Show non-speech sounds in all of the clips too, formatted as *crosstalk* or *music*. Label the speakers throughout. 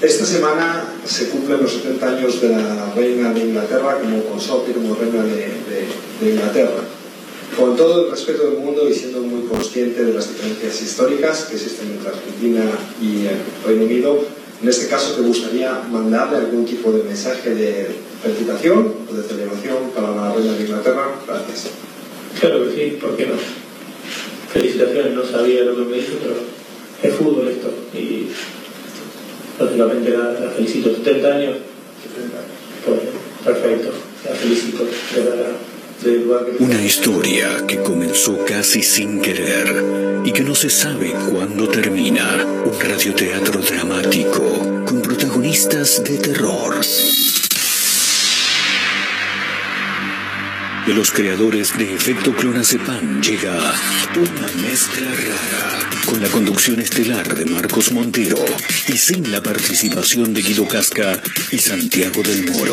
Speaker 1: Esta semana se cumplen los 70 años de la reina de Inglaterra como consorte, como reina de, de Inglaterra. Con todo el respeto del mundo y siendo muy consciente de las diferencias históricas que existen entre Argentina y el Reino Unido, en este caso te gustaría mandarle algún tipo de mensaje de felicitación o de celebración para la reina de Inglaterra. Gracias.
Speaker 2: Claro que sí, ¿por qué no? Felicitaciones, no sabía lo que me dijo, pero es fútbol esto. Y lógicamente la, la felicito. 70 años. 70 años. Pues, perfecto, la felicito. De verdad.
Speaker 3: Una historia que comenzó casi sin querer y que no se sabe cuándo termina. Un radioteatro dramático con protagonistas de terror. De los creadores de Efecto Clonazepam llega una mezcla rara con la conducción estelar de Marcos Montero y sin la participación de Guido Casca y Santiago del Moro.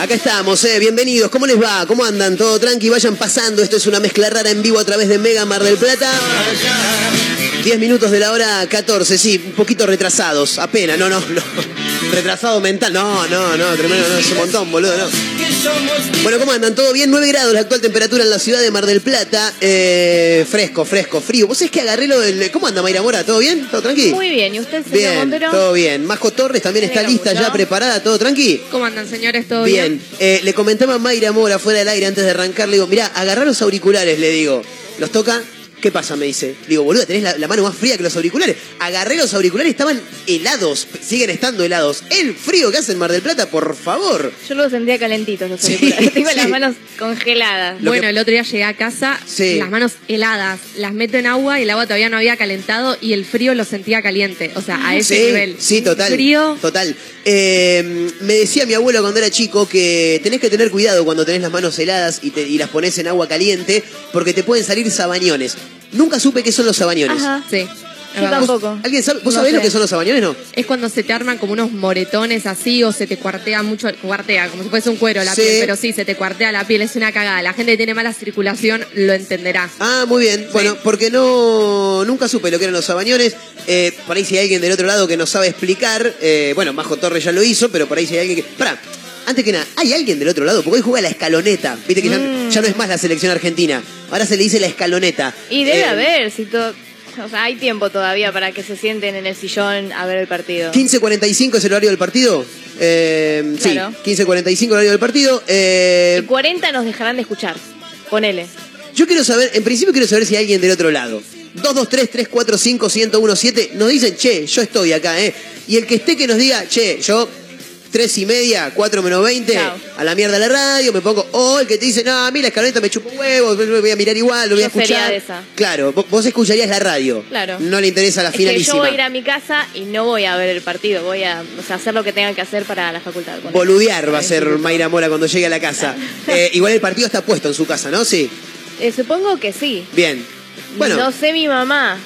Speaker 4: Acá estamos, eh. bienvenidos. ¿Cómo les va? ¿Cómo andan? ¿Todo tranqui? Vayan pasando. Esto es una mezcla rara en vivo a través de Mega Mar del Plata. 10 minutos de la hora 14, sí, un poquito retrasados, apenas, no, no, no. Retrasado mental, no, no, no, tremendo, no, es un montón, boludo, no. Bueno, ¿cómo andan? ¿Todo bien? 9 grados la actual temperatura en la ciudad de Mar del Plata. Eh, fresco, fresco, frío. ¿Vos es que agarré lo del. ¿Cómo anda Mayra Mora? ¿Todo bien? ¿Todo tranqui?
Speaker 5: Muy bien, ¿y usted, señor
Speaker 4: bien,
Speaker 5: Montero?
Speaker 4: Todo bien. Majo Torres también está lista, ya preparada, ¿todo tranqui?
Speaker 5: ¿Cómo andan, señores? ¿Todo bien?
Speaker 4: Bien. Eh, le comentaba a Mayra Mora fuera del aire antes de arrancar, le digo, mirá, agarrá los auriculares, le digo. Los toca ¿Qué pasa? Me dice. Digo, boludo, tenés la, mano más fría que los auriculares. Agarré los auriculares, estaban helados. Siguen estando helados. El frío que hace en Mar del Plata, por favor.
Speaker 5: Yo lo sentía calentitos los auriculares. *laughs* Tengo las manos congeladas.
Speaker 6: bueno, el otro día llegué a casa, las manos heladas. Las meto en agua y el agua todavía no había calentado y el frío lo sentía caliente. O sea, a ese nivel.
Speaker 4: Sí, total.
Speaker 6: Frío.
Speaker 4: Total. Eh, me decía mi abuelo cuando era chico que tenés que tener cuidado cuando tenés las manos heladas y, y las pones en agua caliente porque te pueden salir sabañones. Nunca supe qué son los sabañones.
Speaker 5: Ajá.
Speaker 6: Sí.
Speaker 5: Yo tampoco.
Speaker 4: ¿Alguien sabe? ¿Vos sabés lo que son los sabañones, no?
Speaker 6: Es cuando se te arman como unos moretones así o se te cuartea mucho, cuartea, como si fuese un cuero la
Speaker 4: Sí.
Speaker 6: piel, pero sí, se te cuartea la piel, es una cagada. La gente que tiene mala circulación lo entenderá.
Speaker 4: Ah, muy bien. Bueno, porque no nunca supe lo que eran los sabañones. Eh, por ahí si hay alguien del otro lado que nos sabe explicar, eh, bueno, Majo Torres ya lo hizo, pero por ahí si hay alguien que... Pará, antes que nada, ¿hay alguien del otro lado? Porque hoy juega la escaloneta. Viste que ya,
Speaker 5: Mm.
Speaker 4: ya no es más la selección argentina. Ahora se le dice la escaloneta.
Speaker 5: Y debe
Speaker 4: Eh,
Speaker 5: haber, si todo. O sea, hay tiempo todavía para que se sienten en el sillón a ver el partido.
Speaker 4: 15.45 es el horario del partido. Eh,
Speaker 5: Claro.
Speaker 4: Sí, 15.45 horario del partido. Eh,
Speaker 5: Y 40 nos dejarán de escuchar. Ponele.
Speaker 4: Yo quiero saber, en principio quiero saber si hay alguien del otro lado. 223-345-1017 nos dicen, che, yo estoy acá, ¿eh? Y el que esté que nos diga, che, yo, tres y media, 4 menos 20,
Speaker 5: Chao.
Speaker 4: a la mierda la radio, me pongo, o el que te dice, no, a mí la escaloneta me chupa un huevo, me voy a mirar igual, lo voy a
Speaker 5: Yo
Speaker 4: escuchar.
Speaker 5: de esa.
Speaker 4: Claro, vos, escucharías la radio.
Speaker 5: Claro.
Speaker 4: No le interesa la
Speaker 5: Es que yo voy a ir a mi casa y no voy a ver el partido. Voy a o sea, hacer lo que tengan que hacer para la facultad.
Speaker 4: Boludear va a ser. Mayra Mora cuando llegue a la casa. *laughs* Eh, igual el partido está puesto en su casa, ¿no? Sí.
Speaker 5: Eh, supongo que sí.
Speaker 4: Bien. Bueno,
Speaker 5: No sé mi mamá.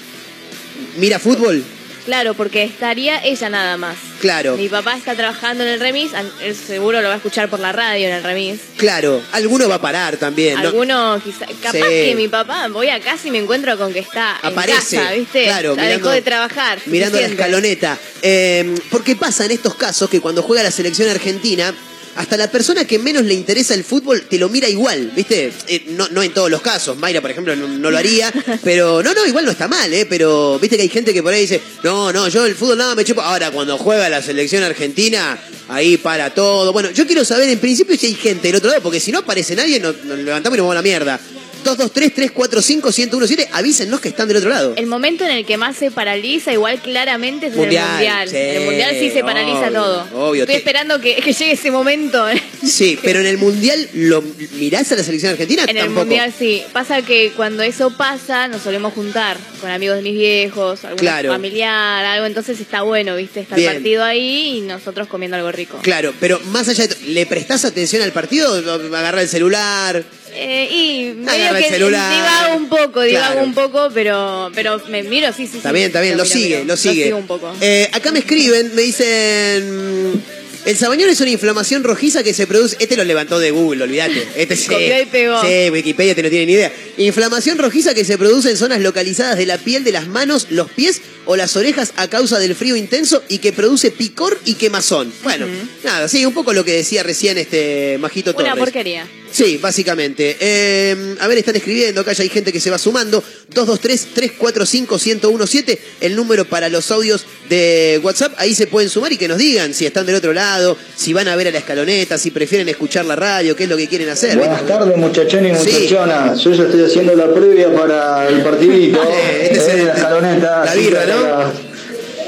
Speaker 4: mira fútbol.
Speaker 5: Claro, porque estaría ella nada más.
Speaker 4: Claro.
Speaker 5: Mi papá está trabajando en el remis, él seguro lo va a escuchar por la radio en el remis.
Speaker 4: Claro, alguno va a parar también. ¿no?
Speaker 5: Alguno quizá, capaz
Speaker 4: Sí.
Speaker 5: que mi papá, voy a casa y me encuentro con que está
Speaker 4: Aparece,
Speaker 5: en casa, ¿viste?
Speaker 4: claro, mirando-
Speaker 5: dejó de trabajar.
Speaker 4: Mirando la escaloneta. Eh, porque pasa en estos casos que cuando juega la selección argentina, hasta la persona que menos le interesa el fútbol te lo mira igual, ¿viste? Eh, no, no en todos los casos. Mayra, por ejemplo, no, no lo haría. *laughs* Pero no, no, igual no está mal, ¿eh? Pero viste que hay gente que por ahí dice, no, no, yo el fútbol nada me chupo. Ahora, cuando juega la selección argentina, ahí para todo. Bueno, yo quiero saber en principio si hay gente del otro lado, porque si no aparece nadie, nos, nos levantamos y nos vamos a la mierda. 223-345-1017, avísennos que están del otro lado.
Speaker 5: El momento en el que más se paraliza, igual claramente es
Speaker 4: Mundial,
Speaker 5: en el mundial.
Speaker 4: sí,
Speaker 5: en el mundial sí se paraliza
Speaker 4: obvio,
Speaker 5: todo.
Speaker 4: obvio,
Speaker 5: Estoy
Speaker 4: te-
Speaker 5: esperando que, que llegue ese momento.
Speaker 4: Sí, *laughs* pero en el Mundial, ¿lo mirás a la selección argentina?
Speaker 5: En el mundial sí. Pasa que cuando eso pasa, nos solemos juntar con amigos de mis viejos, algún
Speaker 4: Claro.
Speaker 5: familiar, algo. Entonces está bueno, ¿viste? Está
Speaker 4: Bien.
Speaker 5: el partido ahí y nosotros comiendo algo rico.
Speaker 4: Claro, pero más allá de... ¿Le prestás atención al partido? ¿Agarra el celular?
Speaker 5: Eh, y medio
Speaker 4: Agarra el
Speaker 5: que
Speaker 4: celular.
Speaker 5: divago un poco, divago
Speaker 4: Claro.
Speaker 5: un poco, pero pero me miro, sí, sí,
Speaker 4: Está
Speaker 5: sí.
Speaker 4: bien, está bien, lo
Speaker 5: miro,
Speaker 4: sigue,
Speaker 5: miro.
Speaker 4: lo sigue.
Speaker 5: sigo un poco.
Speaker 4: Eh, acá me escriben, me dicen... El sabañón es una inflamación rojiza que se produce... Este lo levantó de Google, olvídate. Este sí. *laughs*
Speaker 5: Copió y pegó.
Speaker 4: Sí, Wikipedia te no tiene ni idea. Inflamación rojiza que se produce en zonas localizadas de la piel de las manos, los pies o las orejas a causa del frío intenso y que produce picor y quemazón. Bueno, nada, sí, un poco lo que decía recién este Majito Torres.
Speaker 5: Una porquería.
Speaker 4: Sí, básicamente. Eh, a ver, están escribiendo, acá ya hay gente que se va sumando. 223-345-1017, el número para los audios de WhatsApp. Ahí se pueden sumar y que nos digan si están del otro lado, si van a ver a la escaloneta, si prefieren escuchar la radio, qué es lo que quieren hacer.
Speaker 7: Buenas tardes muchachones y
Speaker 4: Sí.
Speaker 7: muchachonas. Yo ya estoy haciendo la previa para el partidito. *laughs*
Speaker 4: Eh, este es
Speaker 7: eh,
Speaker 4: el-
Speaker 7: la escaloneta.
Speaker 4: la birra, ¿no?
Speaker 7: las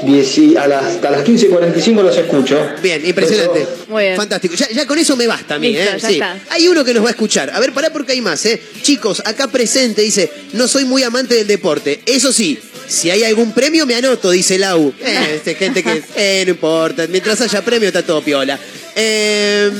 Speaker 7: 10 y- a las, hasta las 15.45 los escucho.
Speaker 4: Bien, impresionante.
Speaker 7: Eso.
Speaker 5: Muy bien.
Speaker 4: Fantástico. Ya, ya con eso me basta a mí,
Speaker 5: Listo,
Speaker 4: ¿eh?
Speaker 5: ya
Speaker 4: Sí.
Speaker 5: está.
Speaker 4: Hay uno que nos va a escuchar. A ver, pará porque hay más, ¿eh? Chicos, acá presente dice, no soy muy amante del deporte. Eso sí, si hay algún premio me anoto, dice Lau. Eh, este, gente que, eh, no importa. Mientras haya premio está todo piola. Eh,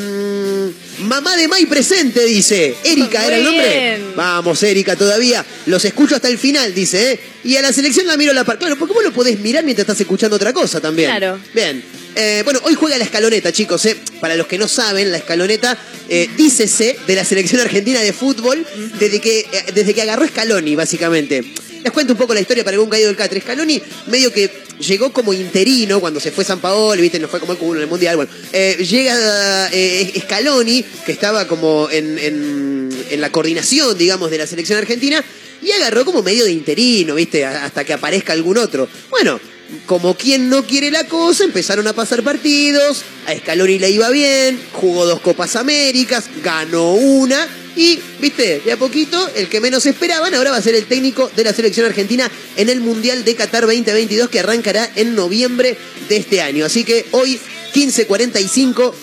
Speaker 4: mamá de May presente, dice. Erika,
Speaker 5: Muy
Speaker 4: ¿era el nombre?
Speaker 5: bien.
Speaker 4: Vamos, Erika, todavía. Los escucho hasta el final, dice, ¿eh? Y a la selección la miro a la par. Claro, porque vos lo podés mirar mientras estás escuchando otra cosa también.
Speaker 5: Claro.
Speaker 4: Bien. Eh, bueno, hoy juega la escaloneta, chicos. eh. Para los que no saben, la escaloneta, eh, dícese de la selección argentina de fútbol desde que, eh, desde que agarró Scaloni, básicamente. Les cuento un poco la historia para algún caído del Catre. Scaloni medio que llegó como interino cuando se fue San Paolo, viste, no fue como el culo en el Mundial. Bueno, eh, llega eh, Scaloni, que estaba como en, en- en la coordinación, digamos, de la selección argentina, y agarró como medio de interino, viste, hasta que aparezca algún otro. Bueno, como quien no quiere la cosa, empezaron a pasar partidos, a Scaloni le iba bien, jugó dos Copas Américas, ganó una y, viste, de a poquito, el que menos esperaban ahora va a ser el técnico de la selección argentina en el Mundial de Qatar 2022 que arrancará en noviembre de este año. Así que hoy, 15.45,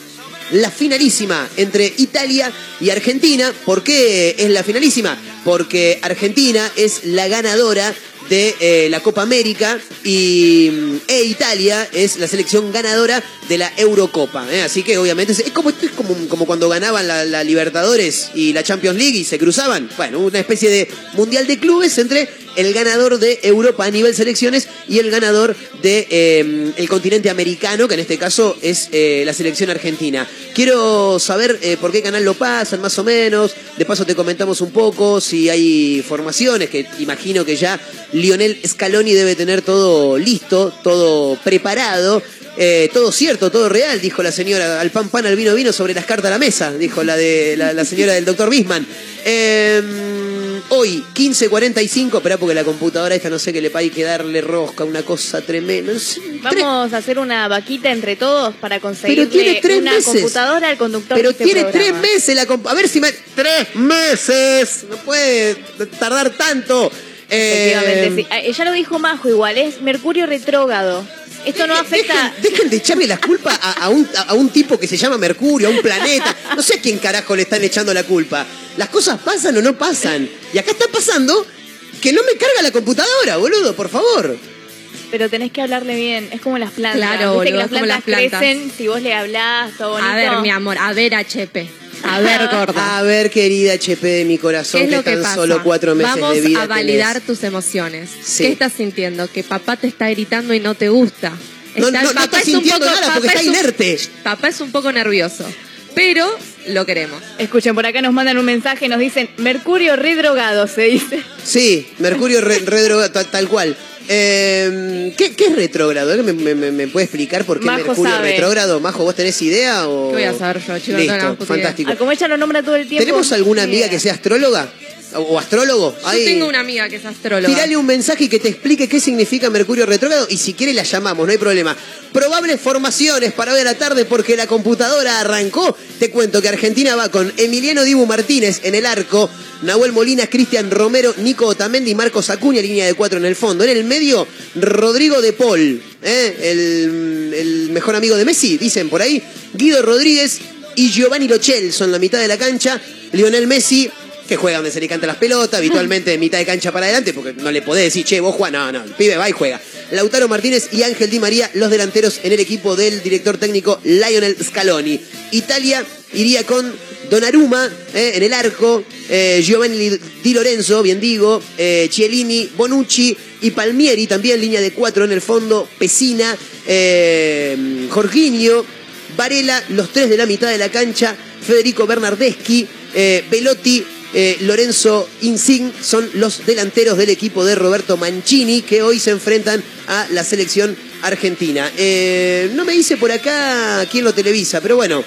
Speaker 4: la finalísima entre Italia y Argentina. ¿Por qué es la finalísima? Porque Argentina es la ganadora de eh, la Copa América y mm, e Italia es la selección ganadora de la Eurocopa. ¿eh? Así que obviamente es, como, es como, cuando ganaban la Libertadores y la Champions League y se cruzaban. Bueno, una especie de mundial de clubes entre el ganador de Europa a nivel selecciones y el ganador de eh, el continente americano, que en este caso es eh, la selección argentina. Quiero saber eh, por qué canal lo pasan, más o menos. De paso te comentamos un poco si hay formaciones, que imagino que ya Lionel Scaloni debe tener todo listo, todo preparado. Eh, todo cierto, todo real, dijo la señora. Al pan pan, al vino vino, sobre las cartas a la mesa, dijo la de la, señora del doctor Bisman. Em, hoy, 15.45, espera porque la computadora esta no sé qué le hay que darle rosca, una cosa tremenda.
Speaker 5: Vamos a hacer una vaquita entre todos para conseguir una computadora al conductor.
Speaker 4: Pero
Speaker 5: este
Speaker 4: tiene tres meses la A ver si me. ¡Tres meses! No puede tardar tanto.
Speaker 5: Efectivamente, em, sí. Ella ah, lo dijo Majo igual, es Mercurio retrógrado. Esto no afecta.
Speaker 4: Dejen, de echarle la culpa a, un, a, un, tipo que se llama Mercurio, a un planeta. No sé a quién carajo le están echando la culpa. Las cosas pasan o no pasan. Y acá está pasando que no me carga la computadora, boludo, por favor.
Speaker 5: Pero tenés que hablarle bien. Es como las plantas.
Speaker 8: Claro, boludo,
Speaker 5: que las
Speaker 8: plantas,
Speaker 5: como las plantas crecen si vos le hablás, todo bonito.
Speaker 8: A ver, mi amor, a ver, HP. A ver, gorda.
Speaker 4: A ver, querida HP de mi corazón, que tan solo cuatro meses de vida
Speaker 8: Vamos a validar tus emociones. ¿Qué estás sintiendo? Que papá te está gritando y no te gusta.
Speaker 4: No, no, estás sintiendo nada porque está inerte.
Speaker 8: papá es un poco nervioso, pero lo queremos.
Speaker 5: Escuchen, por acá nos mandan un mensaje, nos dicen Mercurio redrogado, se dice.
Speaker 4: Sí, Mercurio redrogado, tal, cual. Eh, ¿qué, es retrógrado? ¿Me, me, puede explicar por qué Mercurio retrógrado? Majo, ¿vos tenés idea? O...
Speaker 8: ¿Qué voy a saber yo, chicos?
Speaker 4: Listo, fantástico.
Speaker 5: Ah, como ella lo nombra todo el tiempo.
Speaker 4: ¿Tenemos alguna amiga que sea astróloga? o astrólogo.
Speaker 8: Yo tengo una amiga que es astróloga.
Speaker 4: Tirale un mensaje que te explique qué significa Mercurio retrógrado y si quiere la llamamos, no hay problema. Probables formaciones para hoy a la tarde porque la computadora arrancó. Te cuento que Argentina va con Emiliano Dibu Martínez en el arco, Nahuel Molina, Cristian Romero, Nico Otamendi, Marcos Acuña, línea de cuatro en el fondo. En el medio, Rodrigo de Paul, ¿eh? el, el mejor amigo de Messi, dicen por ahí. Guido Rodríguez y Giovanni Lochel son la mitad de la cancha. Lionel Messi que juega donde se le canta las pelotas, *laughs* habitualmente de mitad de cancha para adelante, porque no le podés decir, che, vos Juan, no, no, el pibe va y juega. Lautaro Martínez y Ángel Di María, los delanteros en el equipo del director técnico Lionel Scaloni. Italia iría con Donnarumma eh, en el arco, eh, Giovanni Di Lorenzo, bien digo, eh, Cielini, Bonucci y Palmieri, también línea de cuatro en el fondo, Pesina, Jorginho, Varela, los tres de la mitad de la cancha, Federico Bernardeschi, Velotti, eh, Lorenzo Insign son los delanteros del equipo de Roberto Mancini que hoy se enfrentan a la selección argentina. Eh, no me dice por acá quién lo televisa, pero bueno,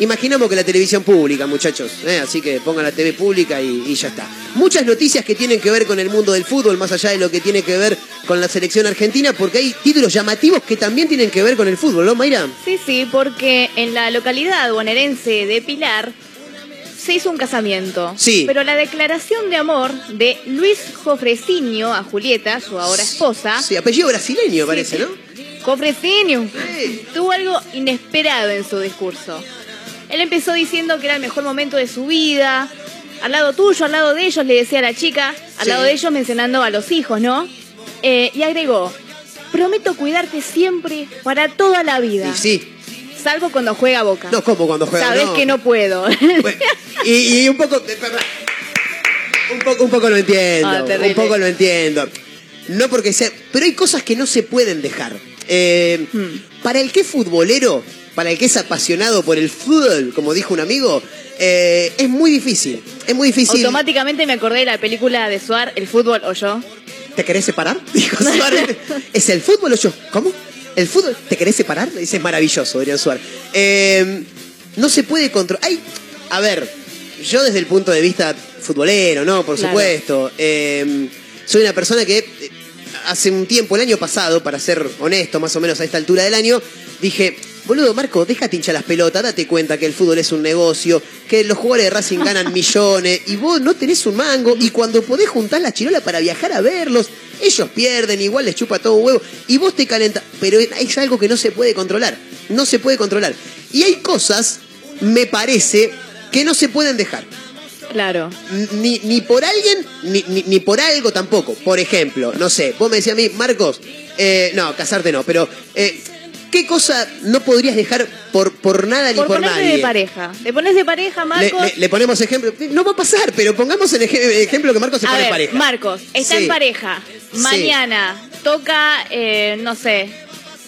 Speaker 4: imaginamos que la televisión pública, muchachos. Eh, así que pongan la TV pública y, ya está. Muchas noticias que tienen que ver con el mundo del fútbol, más allá de lo que tiene que ver con la selección argentina, porque hay títulos llamativos que también tienen que ver con el fútbol, ¿no, Mayra?
Speaker 5: Sí, sí, porque en la localidad bonaerense de Pilar se hizo un casamiento.
Speaker 4: Sí.
Speaker 5: Pero la declaración de amor de Luis Jofresinho a Julieta, su ahora esposa.
Speaker 4: Sí, apellido brasileño parece, ¿no?
Speaker 5: Jofresinho. Tuvo algo inesperado en su discurso. Él empezó diciendo que era el mejor momento de su vida. Al lado tuyo, al lado de ellos, le decía a la chica. Al lado de ellos mencionando a los hijos, ¿no? Eh, y agregó, prometo cuidarte siempre para toda la vida.
Speaker 4: Y sí.
Speaker 5: Salvo cuando juega Boca.
Speaker 4: No, como cuando juega
Speaker 5: Sabes que no puedo.
Speaker 4: y, un poco... Un poco, un poco lo entiendo. Ah, un poco lo entiendo. No porque sea... Pero hay cosas que no se pueden dejar. Eh, hmm. Para el que futbolero, para el que es apasionado por el fútbol, como dijo un amigo, eh, es muy difícil. Es muy difícil.
Speaker 5: Automáticamente me acordé de la película de Suar, El fútbol o yo.
Speaker 4: ¿Te querés separar? *laughs* Dijo Suárez. ¿Es el fútbol o yo? ¿Cómo? ¿El fútbol te querés separar? Dice, es maravilloso, Adrián Suárez. Eh, no se puede controlar. a ver, yo desde el punto de vista futbolero, ¿no? Por supuesto. Eh, soy una persona que eh, hace un tiempo, el año pasado, para ser honesto, más o menos a esta altura del año, dije, boludo, Marco, déjate hinchar las pelotas, date cuenta que el fútbol es un negocio, que los jugadores de Racing ganan *laughs* millones, y vos no tenés un mango, y cuando podés juntar la chirola para viajar a verlos, ellos pierden, igual les chupa todo un huevo y vos te calentas. Pero es algo que no se puede controlar. No se puede controlar. Y hay cosas, me parece, que no se pueden dejar.
Speaker 5: Claro.
Speaker 4: Ni, ni por alguien, ni, ni, por algo tampoco. Por ejemplo, no sé, vos me decías a mí, Marcos, eh, no, casarte no, pero eh, ¿Qué cosa no podrías dejar por, por nada ni por, nadie?
Speaker 5: de pareja. Le pones de pareja, Marcos.
Speaker 4: Le, ponemos ejemplo. No va a pasar, pero pongamos el ejemplo que Marcos se pone en pareja.
Speaker 5: Marcos, está en pareja. Mañana toca, eh, no sé.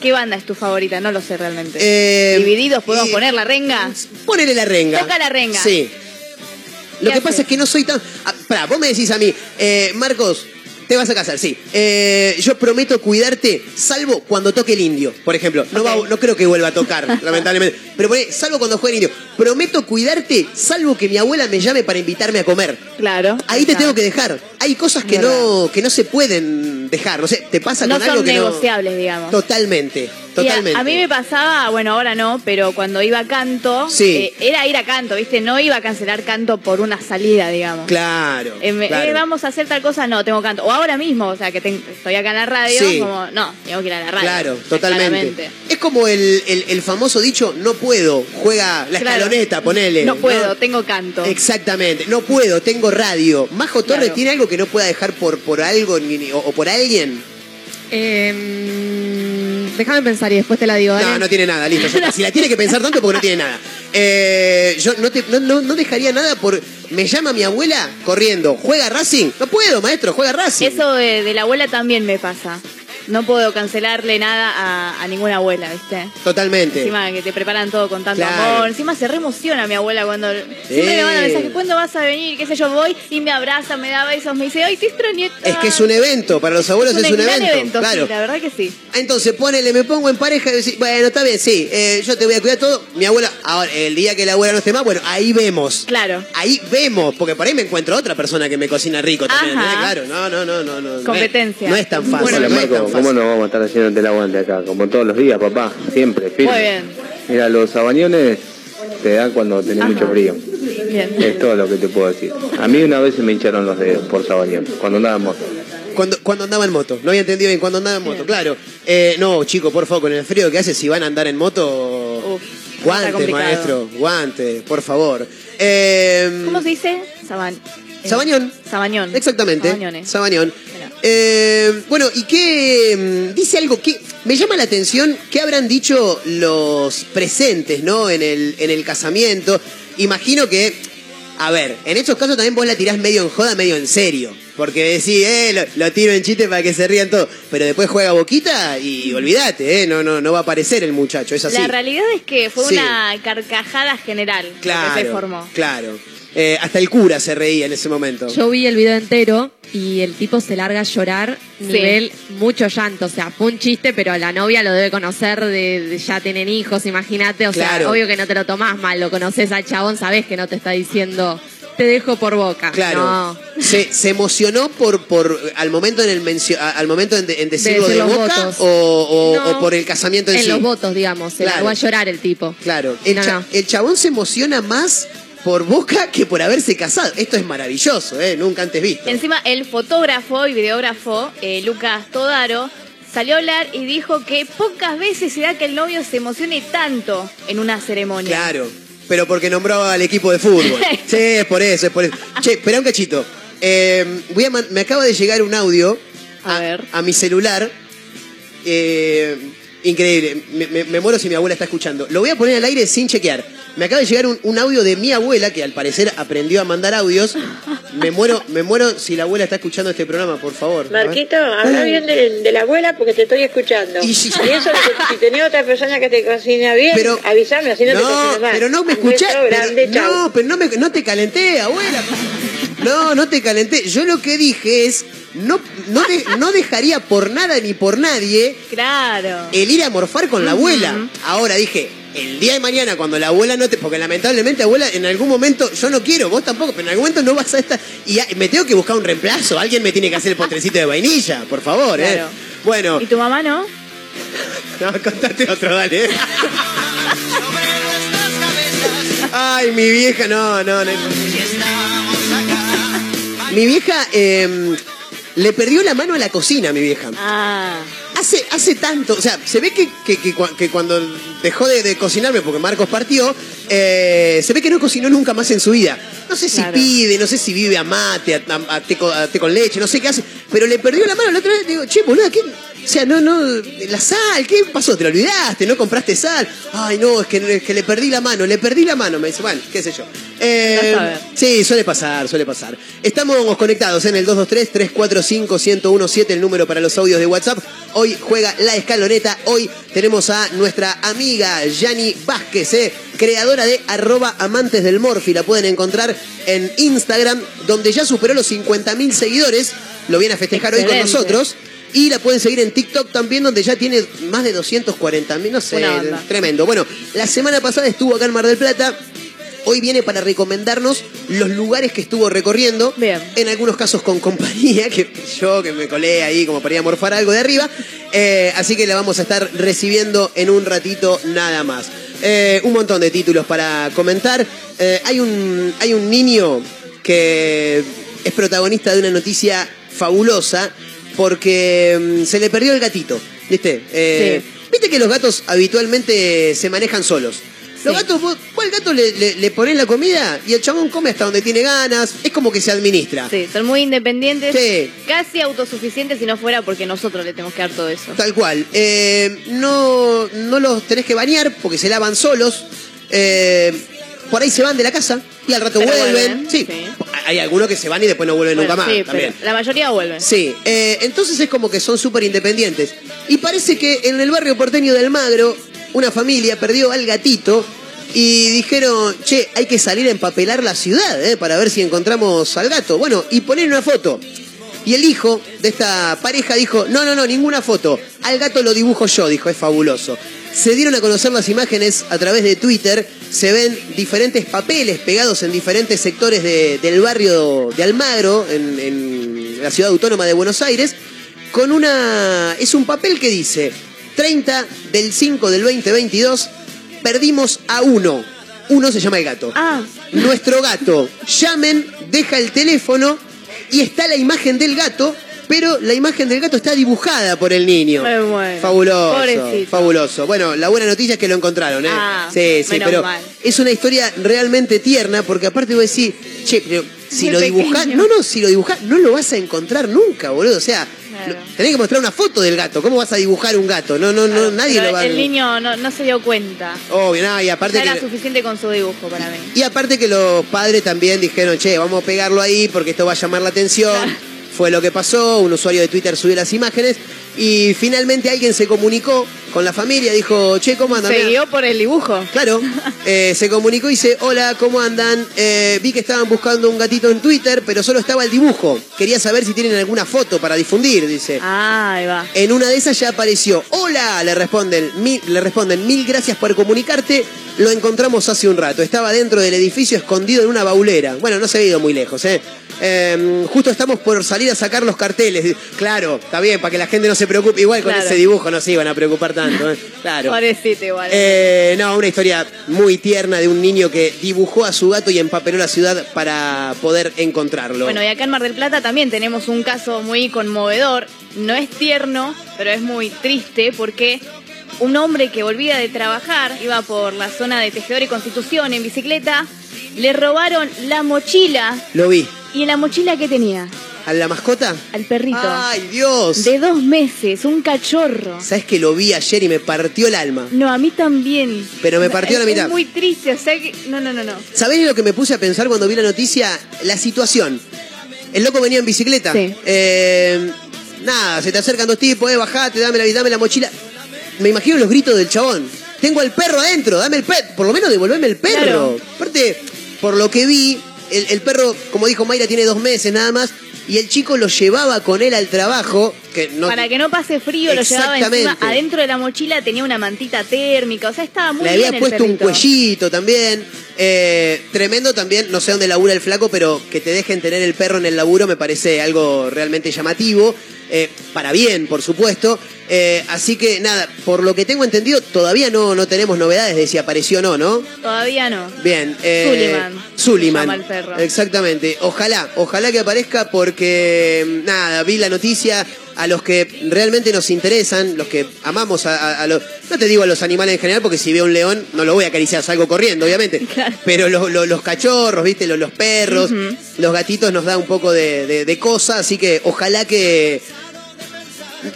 Speaker 5: ¿Qué banda es tu favorita? No lo sé realmente. Eh, Divididos, ¿podemos poner la renga?
Speaker 4: Ponele la renga.
Speaker 5: Toca la renga.
Speaker 4: Sí. Lo que pasa es que no soy tan. Ah, vos me decís a mí, eh, Marcos, Te vas a casar, sí. Eh, yo prometo cuidarte, salvo cuando toque el indio, por ejemplo. No, va- no creo que vuelva a tocar, *laughs* lamentablemente. Pero poné, salvo cuando juegue el indio. Prometo cuidarte, salvo que mi abuela me llame para invitarme a comer.
Speaker 5: Claro.
Speaker 4: Ahí te tengo que dejar. Hay cosas que no, que no se pueden dejar. No sé, te pasa
Speaker 5: No
Speaker 4: con algo
Speaker 5: son
Speaker 4: que
Speaker 5: negociables, digamos.
Speaker 4: no. Totalmente,
Speaker 5: Y a- mí me pasaba, bueno, ahora no, pero cuando iba a canto,
Speaker 4: Sí.
Speaker 5: eh, era ir a canto, ¿viste? No iba a cancelar canto por una salida, digamos.
Speaker 4: Claro.
Speaker 5: Eh, me-
Speaker 4: claro.
Speaker 5: eh, vamos a hacer tal cosa, no, tengo canto. O ahora mismo, o sea, que ten- estoy acá en la radio,
Speaker 4: Sí.
Speaker 5: como, no, tengo que ir a la radio.
Speaker 4: Claro, totalmente.
Speaker 5: Claramente.
Speaker 4: Es como el, el- el famoso dicho, no puedo, juega la
Speaker 5: Claro.
Speaker 4: escaloneta, ponele.
Speaker 5: No puedo, tengo canto.
Speaker 4: Exactamente, no puedo, tengo radio. Majo Torre
Speaker 5: Claro.
Speaker 4: tiene algo que no pueda dejar por, por algo ni- ni- o, o por alguien.
Speaker 8: Eh, déjame pensar y después te la digo. dale.
Speaker 4: No, no tiene nada, listo. Si la tiene que pensar tanto porque no tiene nada. Eh, yo no, te- no, no- no dejaría nada por... Me llama mi abuela corriendo, ¿juega Racing? No puedo, maestro, juega Racing.
Speaker 5: Eso de, de la abuela también me pasa. No puedo cancelarle nada a, a ninguna abuela, ¿viste?
Speaker 4: Totalmente.
Speaker 5: Encima que te preparan todo con tanto
Speaker 4: Claro.
Speaker 5: amor. Encima se reemociona mi abuela cuando siempre me manda mensajes, ¿cuándo vas a venir? ¿Qué sé yo? Voy y me abraza, me da besos, me dice, ay, te extrañé.
Speaker 4: Es que es un evento, para los abuelos es un,
Speaker 5: gran
Speaker 4: evento. claro.
Speaker 5: sí, la verdad que sí.
Speaker 4: Entonces, ponele, me pongo en pareja y decís, bueno, está bien, sí, eh, yo te voy a cuidar todo. Mi abuela, ahora, el día que la abuela no esté más, bueno, ahí vemos.
Speaker 5: Claro.
Speaker 4: Ahí vemos, porque por ahí me encuentro otra persona que me cocina rico también. ¿eh? Claro, no, no, no, no, no. no es-
Speaker 5: Competencia.
Speaker 4: No es, tan fácil.
Speaker 7: Bueno,
Speaker 4: no es
Speaker 7: Marco, ¿cómo
Speaker 4: fácil.
Speaker 7: nos vamos a estar haciendo el aguante acá? Como todos los días, papá, siempre, firme.
Speaker 5: Muy bien.
Speaker 7: Mira, los sabañones te dan cuando tenés
Speaker 5: Ajá.
Speaker 7: mucho frío.
Speaker 5: Bien.
Speaker 7: Es todo lo que te puedo decir. A mí una vez se me hincharon los dedos por sabañón, cuando andaba en moto.
Speaker 4: Cuando, cuando andaba en moto, no había entendido bien, cuando andaba en moto, claro. Eh, no, chico, por favor, con el frío que hace, si van a andar en moto,
Speaker 5: Uf,
Speaker 4: guante, maestro, guante, por favor. Eh,
Speaker 5: ¿Cómo se dice? Saban...
Speaker 4: Sabañón.
Speaker 5: Sabañón.
Speaker 4: Exactamente.
Speaker 5: Sabañones.
Speaker 4: Sabañón. Eh, bueno, ¿y qué mm, dice algo que me llama la atención? ¿Qué habrán dicho los presentes, no? En el, en el casamiento. Imagino que, a ver, en estos casos también vos la tirás medio en joda, medio en serio. Porque decís, eh, lo, lo tiro en chiste para que se rían todos. Pero después juega boquita y olvídate, eh, no, no, no va a aparecer el muchacho, es así.
Speaker 5: La realidad es que fue
Speaker 4: Sí.
Speaker 5: una carcajada general lo que se formó.
Speaker 4: claro. Eh, hasta el cura se reía en ese momento.
Speaker 8: Yo vi el video entero y el tipo se larga a llorar,
Speaker 5: Sí.
Speaker 8: nivel mucho llanto. O sea, fue un chiste, pero la novia lo debe conocer de, de ya tienen hijos, imagínate. O sea, obvio que no te lo tomás mal, lo conoces al chabón, sabés que no te está diciendo te dejo por boca.
Speaker 4: Claro.
Speaker 8: No.
Speaker 4: Se, se emocionó por, por al momento en el mencio- al momento en, de- en decirlo de,
Speaker 8: los
Speaker 4: boca
Speaker 8: votos.
Speaker 4: o, o-
Speaker 8: No.
Speaker 4: o por el casamiento en,
Speaker 8: En
Speaker 4: sí.
Speaker 8: los votos, digamos, se
Speaker 4: Claro.
Speaker 8: largó a llorar el tipo.
Speaker 4: Claro. El,
Speaker 8: No,
Speaker 4: cha-
Speaker 8: no.
Speaker 4: el chabón se emociona más por boca que por haberse casado. Esto es maravilloso, ¿eh? Nunca antes visto.
Speaker 5: Encima, el fotógrafo y videógrafo, eh, Lucas Todaro, salió a hablar y dijo que pocas veces se da que el novio se emocione tanto en una ceremonia.
Speaker 4: Claro. Pero porque nombró al equipo de fútbol. *laughs* sí, es por eso, es por eso. Che, espera un cachito. Eh, voy a me acaba de llegar un audio
Speaker 5: A ver.
Speaker 4: a mi celular. Eh, increíble. Me, me- me muero si mi abuela está escuchando. Lo voy a poner al aire sin chequear. Me acaba de llegar un, un audio de mi abuela, que al parecer aprendió a mandar audios. Me muero, me muero si la abuela está escuchando este programa, por favor.
Speaker 9: Marquito, habla bien de, de la abuela porque te estoy escuchando.
Speaker 4: Y
Speaker 9: Y,
Speaker 4: si-
Speaker 9: eso, que si tenía otra persona que te cocina bien,
Speaker 4: Pero-
Speaker 9: avísame, así no, te
Speaker 4: No,
Speaker 9: cocino más.
Speaker 4: pero no me
Speaker 9: chau.
Speaker 4: No, pero no, me, no te calenté, abuela. No, no te calenté. Yo lo que dije es, no, no, de- no dejaría por nada ni por nadie
Speaker 5: Claro.
Speaker 4: el ir a morfar con la abuela. Ahora dije, el día de mañana cuando la abuela no te... Porque lamentablemente, abuela, en algún momento, yo no quiero, vos tampoco, pero en algún momento no vas a estar... Y me tengo que buscar un reemplazo. Alguien me tiene que hacer el postrecito de vainilla, por favor,
Speaker 5: Claro.
Speaker 4: ¿eh? Bueno,
Speaker 5: ¿Y tu mamá no? *laughs*
Speaker 4: no, contate otro, dale. *laughs* Ay, mi vieja, no, no, no. Mi vieja eh, le perdió la mano a la cocina, mi vieja.
Speaker 5: Ah.
Speaker 4: Hace, hace tanto, o sea, se ve que, que- que cua- que cuando dejó de, de cocinarme, porque Marcos partió, eh, se ve que no cocinó nunca más en su vida. No sé si
Speaker 5: Claro.
Speaker 4: pide, no sé si vive a mate, a, a- a té, a té con leche, no sé qué hace, pero le perdió la mano la otra vez. Digo, che, boludo, ¿qué? O sea, no, no, la sal, ¿qué pasó? ¿Te la olvidaste? ¿No compraste sal? Ay, no, es que, es que le perdí la mano, le perdí la mano. Me dice, bueno, qué sé yo. Eh. Sí, suele pasar, suele pasar. Estamos conectados en el 223-345-1017, el número para los audios de WhatsApp. Hoy juega la escaloneta. Hoy tenemos a nuestra amiga Yani Vázquez, eh, creadora de arroba amantes del Morfi. La pueden encontrar en Instagram, donde ya superó los 50.000 seguidores. lo viene a festejar hoy con nosotros. Y la pueden seguir en TikTok también, donde ya tiene más de 240 mil, no sé, tremendo. Bueno, la semana pasada estuvo acá en Mar del Plata. Hoy viene para recomendarnos los lugares que estuvo recorriendo.
Speaker 5: Bien.
Speaker 4: En algunos casos con compañía, que yo que me colé ahí como para ir a morfar algo de arriba. Eh, así que la vamos a estar recibiendo en un ratito nada más. Eh, un montón de títulos para comentar. Eh, hay, un, hay un niño que es protagonista de una noticia fabulosa porque mm, se le perdió el gatito. ¿Viste? Eh, Viste que los gatos habitualmente se manejan solos. Los
Speaker 5: Sí.
Speaker 4: gatos, vos, vos al gato le, le, le ponés la comida y el chabón come hasta donde tiene ganas. Es como que se administra.
Speaker 5: Sí, son muy independientes,
Speaker 4: Sí.
Speaker 5: casi autosuficientes si no fuera porque nosotros le tenemos que dar todo eso.
Speaker 4: Tal cual. Eh, no, no los tenés que bañar porque se lavan solos. Eh, por ahí se van de la casa y al rato
Speaker 5: Pero
Speaker 4: vuelven.
Speaker 5: vuelven,
Speaker 4: Sí.
Speaker 5: sí.
Speaker 4: Hay algunos que se van y después no vuelven
Speaker 5: Bueno,
Speaker 4: nunca más.
Speaker 5: sí,
Speaker 4: también.
Speaker 5: pero la mayoría vuelven.
Speaker 4: Sí, eh, entonces es como que son súper independientes. Y parece que en el barrio porteño de Almagro, una familia perdió al gatito y dijeron, che, hay que salir a empapelar la ciudad eh, para ver si encontramos al gato. Bueno, y poner una foto. Y el hijo de esta pareja dijo, no, no, no, ninguna foto. Al gato lo dibujo yo, dijo, es fabuloso. Se dieron a conocer las imágenes a través de Twitter. Se ven diferentes papeles pegados en diferentes sectores de- del barrio de Almagro, en, en la ciudad autónoma de Buenos Aires, con una... Es un papel que dice, 30 del 5 del 2022, perdimos a uno. Uno se llama el gato.
Speaker 5: Ah,
Speaker 4: Nuestro gato. Llamen, deja el teléfono y está la imagen del gato, pero la imagen del gato está dibujada por el niño.
Speaker 5: Me muero.
Speaker 4: Fabuloso.
Speaker 5: Pobrecito.
Speaker 4: Fabuloso. Bueno, la buena noticia es que lo encontraron, ¿eh?
Speaker 5: Ah,
Speaker 4: sí, sí,
Speaker 5: menos
Speaker 4: pero
Speaker 5: mal.
Speaker 4: es una historia realmente tierna porque aparte vos decís, che, pero si
Speaker 5: Muy
Speaker 4: lo dibujás, no, no, si lo dibujás no lo vas a encontrar nunca, boludo. O sea,
Speaker 5: Claro.
Speaker 4: tenés que mostrar una foto del gato. ¿Cómo vas a dibujar un gato? No, no, no, nadie lo va a
Speaker 5: El niño no, no se dio cuenta.
Speaker 4: Obvio, nada, y aparte
Speaker 5: Ya era suficiente con su dibujo para mí.
Speaker 4: Y aparte que los padres también dijeron, che, vamos a pegarlo ahí porque esto va a llamar la atención.
Speaker 5: Claro. *laughs*
Speaker 4: Fue lo que pasó, un usuario de Twitter subió las imágenes y finalmente alguien se comunicó con la familia, dijo, che, ¿cómo andan?
Speaker 5: Se guió por el dibujo.
Speaker 4: Claro, *laughs* eh, se comunicó y dice, hola, ¿cómo andan? Eh, vi que estaban buscando un gatito en Twitter, pero solo estaba el dibujo. Quería saber si tienen alguna foto para difundir, dice.
Speaker 5: Ah, ahí va.
Speaker 4: En una de esas ya apareció. Hola, le responden, mil, le responden, mil gracias por comunicarte. Lo encontramos hace un rato. Estaba dentro del edificio escondido en una baulera. Bueno, no se ha ido muy lejos, ¿eh? Eh, justo estamos por salir a sacar los carteles. Claro, está bien, para que la gente no se preocupe. Igual con
Speaker 5: Claro.
Speaker 4: ese dibujo no se iban a preocupar tanto, ¿eh? *laughs* Claro.
Speaker 5: Pobrecito igual.
Speaker 4: Eh, no, una historia muy tierna de un niño que dibujó a su gato y empapeló la ciudad para poder encontrarlo.
Speaker 5: Bueno, y acá en Mar del Plata también tenemos un caso muy conmovedor. No es tierno, pero es muy triste porque un hombre que volvía de trabajar, iba por la zona de Tejedor y Constitución en bicicleta, le robaron la mochila.
Speaker 4: Lo vi.
Speaker 5: ¿Y en la mochila qué tenía?
Speaker 4: ¿A la mascota?
Speaker 5: Al perrito.
Speaker 4: ¡Ay, Dios!
Speaker 5: De dos meses, un cachorro.
Speaker 4: ¿Sabes que lo vi ayer y me partió el alma?
Speaker 5: No, a mí también.
Speaker 4: Pero me partió la mitad.
Speaker 5: Es muy triste, o sea que. No, no, no, no.
Speaker 4: ¿Sabés lo que me puse a pensar cuando vi la noticia? La situación. El loco venía en bicicleta.
Speaker 5: Sí.
Speaker 4: Eh, nada, se te acercan dos tipos, eh, bajate, dame la, dame la mochila. Me imagino los gritos del chabón. Tengo al perro adentro, dame el pet, por lo menos devolveme el perro.
Speaker 5: Claro.
Speaker 4: Aparte, por lo que vi, el, el perro, como dijo Mayra, tiene dos meses nada más. Y el chico lo llevaba con él al trabajo. Que no,
Speaker 5: Para que no pase frío, lo llevaba encima. Adentro de la mochila tenía una mantita térmica, o sea, estaba muy
Speaker 4: Le
Speaker 5: bien
Speaker 4: había
Speaker 5: el
Speaker 4: puesto un cuellito también. Eh, tremendo también, no sé dónde labura el flaco, pero que te dejen tener el perro en el laburo me parece algo realmente llamativo. Eh, para bien, por supuesto. Eh, así que nada, por lo que tengo entendido, todavía no, no tenemos novedades de si apareció o no, ¿no?
Speaker 5: Todavía no.
Speaker 4: Bien. eh,
Speaker 5: el perro.
Speaker 4: Exactamente. Ojalá, ojalá que aparezca porque, nada, vi la noticia a los que realmente nos interesan, los que amamos a, a- a los... No te digo a los animales en general porque si veo un león no lo voy a acariciar, salgo corriendo, obviamente. *laughs*
Speaker 5: Claro.
Speaker 4: Pero los, los- los cachorros, ¿viste? Los, los perros, los gatitos nos da un poco de, de, de cosa, así que ojalá que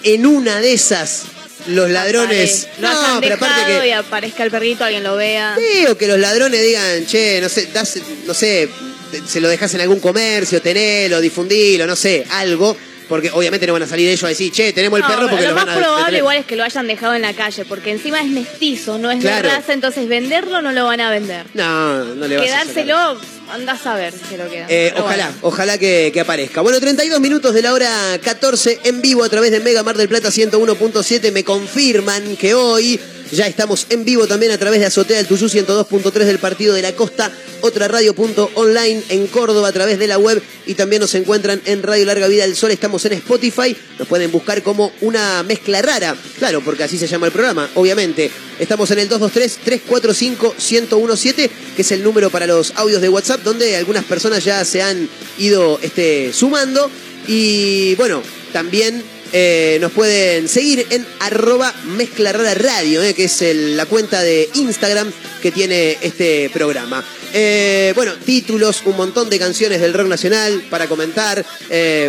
Speaker 4: en una de esas los ladrones...
Speaker 5: Lo hayan
Speaker 4: pero aparte
Speaker 5: dejado
Speaker 4: que-
Speaker 5: y aparezca el perrito, alguien lo vea.
Speaker 4: Sí, o que los ladrones digan, che, no sé, das- no sé, te- se lo dejas en algún comercio, tenelo, difundilo, no sé, algo. Porque obviamente no van a salir ellos a decir, che, tenemos el
Speaker 5: No,
Speaker 4: perro porque
Speaker 5: lo
Speaker 4: lo
Speaker 5: más
Speaker 4: van a
Speaker 5: probable
Speaker 4: detener.
Speaker 5: igual es que lo hayan dejado en la calle, porque encima es mestizo, no es
Speaker 4: Claro.
Speaker 5: de raza, entonces venderlo no lo van a vender.
Speaker 4: No, no le vas a
Speaker 5: Quedárselo, andás a ver si lo queda.
Speaker 4: Eh, ojalá, ojalá que, que, aparezca. Bueno, 32 minutos de la hora 14 en vivo a través de Mega Mar del Plata 101.7. Me confirman que hoy ya estamos en vivo también a través de Azotea del Tuyú 102.3 del Partido de la Costa, otra radio.online en Córdoba a través de la web y también nos encuentran en Radio Larga Vida del Sol. Estamos en Spotify, nos pueden buscar como una mezcla rara, claro, porque así se llama el programa, obviamente. Estamos en el 223-345-1017, que es el número para los audios de WhatsApp, donde algunas personas ya se han ido este, sumando. Y bueno, también eh, nos pueden seguir en arroba mezcla radio, eh, que es la cuenta de Instagram que tiene este programa. Eh, bueno, títulos, un montón de canciones del rock nacional para comentar,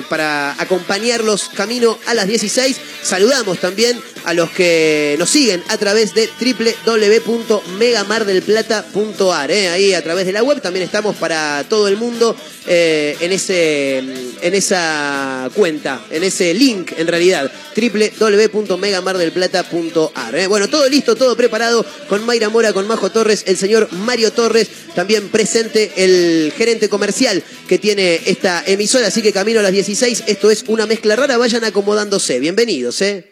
Speaker 4: para acompañarlos camino a las 16. Saludamos también a los que nos siguen a través de www.megamardelplata.ar. Ahí a través de la web también estamos para todo el mundo en, ese, en esa cuenta, en ese link en realidad www.megamardelplata.ar. ¿eh? Bueno, todo listo, todo preparado con Mayra Mora, con Majo Torres, el señor Mario Torres, también presente el gerente comercial que tiene esta emisora, así que camino a las 16, esto es una mezcla rara, vayan acomodándose, bienvenidos, ¿eh?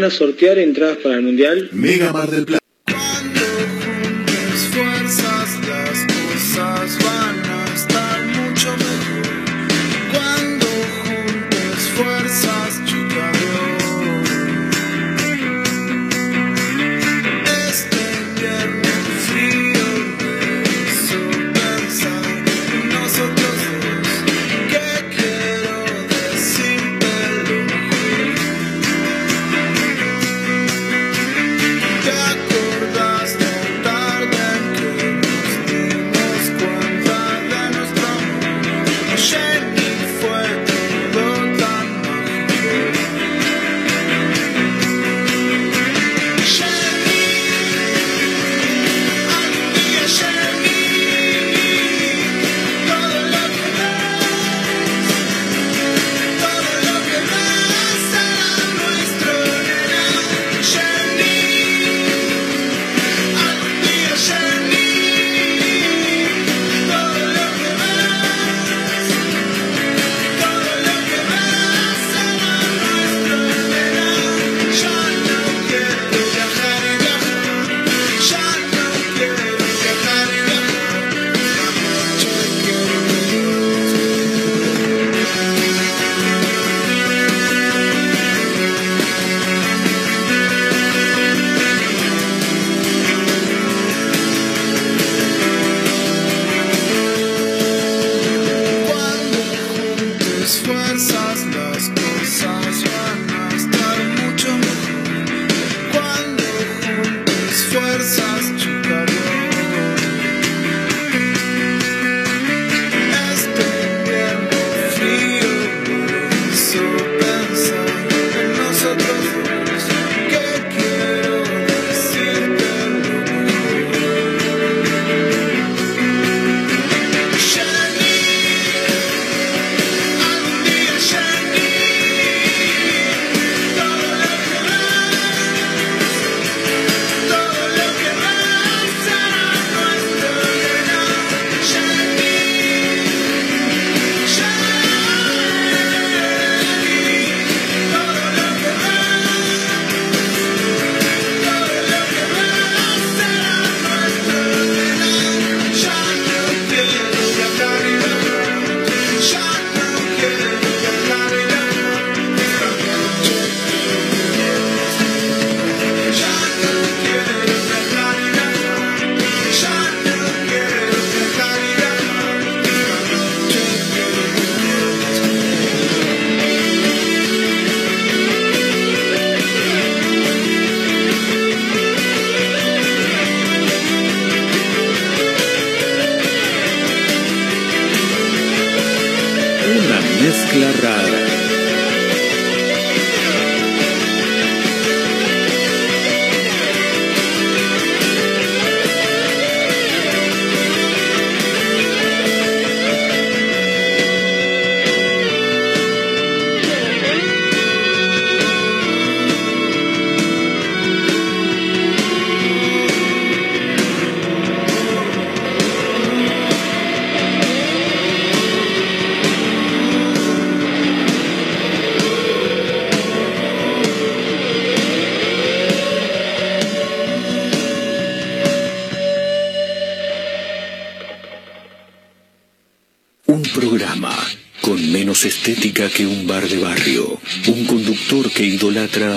Speaker 10: ¿Van a sortear entradas para el Mundial?
Speaker 11: Mega Mar del Plata.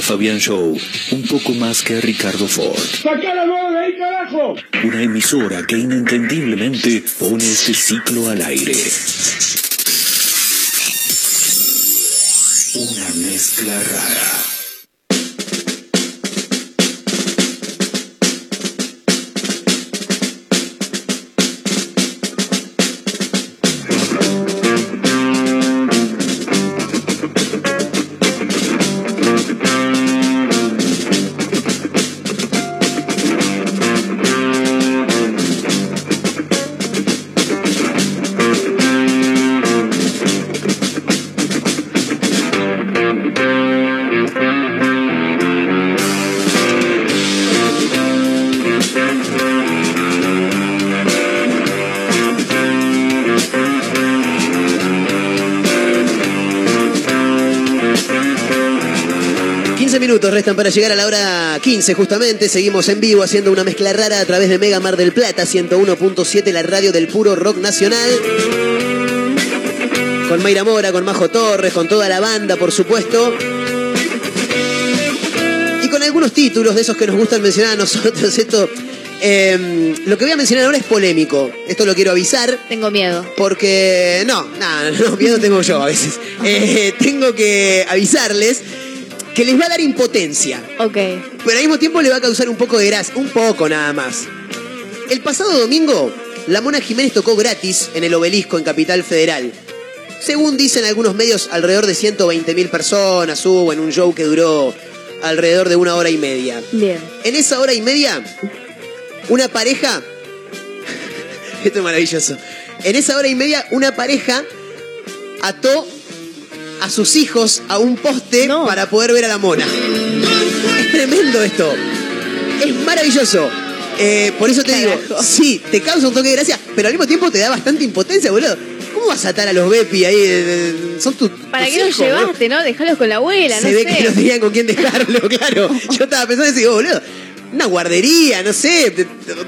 Speaker 11: Fabián Show un poco más que a Ricardo Ford. Una emisora que inentendiblemente pone este ciclo al aire. Una mezcla rara.
Speaker 4: Restan para llegar a la hora 15 justamente. Seguimos en vivo haciendo una mezcla rara a través de Mega Mar del Plata 101.7, la radio del puro rock nacional. Con Mayra Mora, con Majo Torres, con toda la banda, por supuesto. Y con algunos títulos de esos que nos gustan mencionar a nosotros. *laughs* Esto, eh, lo que voy a mencionar ahora es polémico. Esto lo quiero avisar.
Speaker 5: Tengo miedo.
Speaker 4: Porque, no, nada, no, miedo tengo yo a veces. *laughs* Eh, tengo que avisarles que les va a dar impotencia.
Speaker 5: Ok.
Speaker 4: Pero al mismo tiempo le va a causar un poco de gracia, un poco nada más. El pasado domingo, la Mona Jiménez tocó gratis en el obelisco en Capital Federal. Según dicen algunos medios, alrededor de 120.000 personas hubo en un show que duró alrededor de una hora y media.
Speaker 5: Bien.
Speaker 4: En esa hora y media, una pareja. *laughs* Esto es maravilloso. En esa hora y media, una pareja ató a sus hijos a un poste para poder ver a la mona. Es tremendo esto. Es maravilloso. Eh, por eso te digo, sí, te causa un toque de gracia, pero al mismo tiempo te da bastante impotencia, boludo. ¿Cómo vas a atar a los Bepi ahí? Eh, Son tus.
Speaker 5: ¿Para
Speaker 4: tus
Speaker 5: qué los
Speaker 4: boludo?
Speaker 5: llevaste, no? Dejalos con la abuela,
Speaker 4: Se
Speaker 5: no
Speaker 4: ve
Speaker 5: sé.
Speaker 4: que no tenían con quién dejarlo, *laughs* claro. Yo estaba pensando y digo, boludo, una guardería, no sé.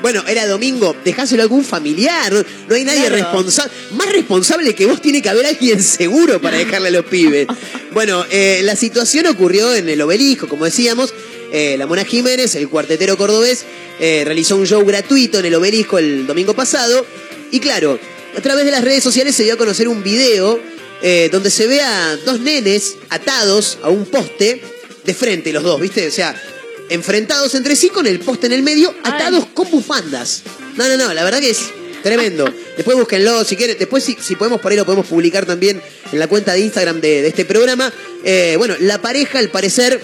Speaker 4: Bueno, era domingo, dejáselo a algún familiar. No, no hay nadie
Speaker 5: Claro.
Speaker 4: responsable. Más responsable que vos tiene que haber alguien seguro para dejarle a los pibes. Bueno, eh, la situación ocurrió en el obelisco, como decíamos. Eh, la Mona Jiménez, el cuartetero cordobés, eh, realizó un show gratuito en el obelisco el domingo pasado. Y claro, a través de las redes sociales se dio a conocer un video eh, donde se ve a dos nenes atados a un poste de frente, los dos, ¿viste? O sea, enfrentados entre sí con el poste en el medio, atados con bufandas. No, no, no, la verdad que es tremendo. *laughs* Después búsquenlo, si quieren. Después, si, si podemos, por ahí lo podemos publicar también en la cuenta de Instagram de, de este programa. Eh, bueno, la pareja, al parecer,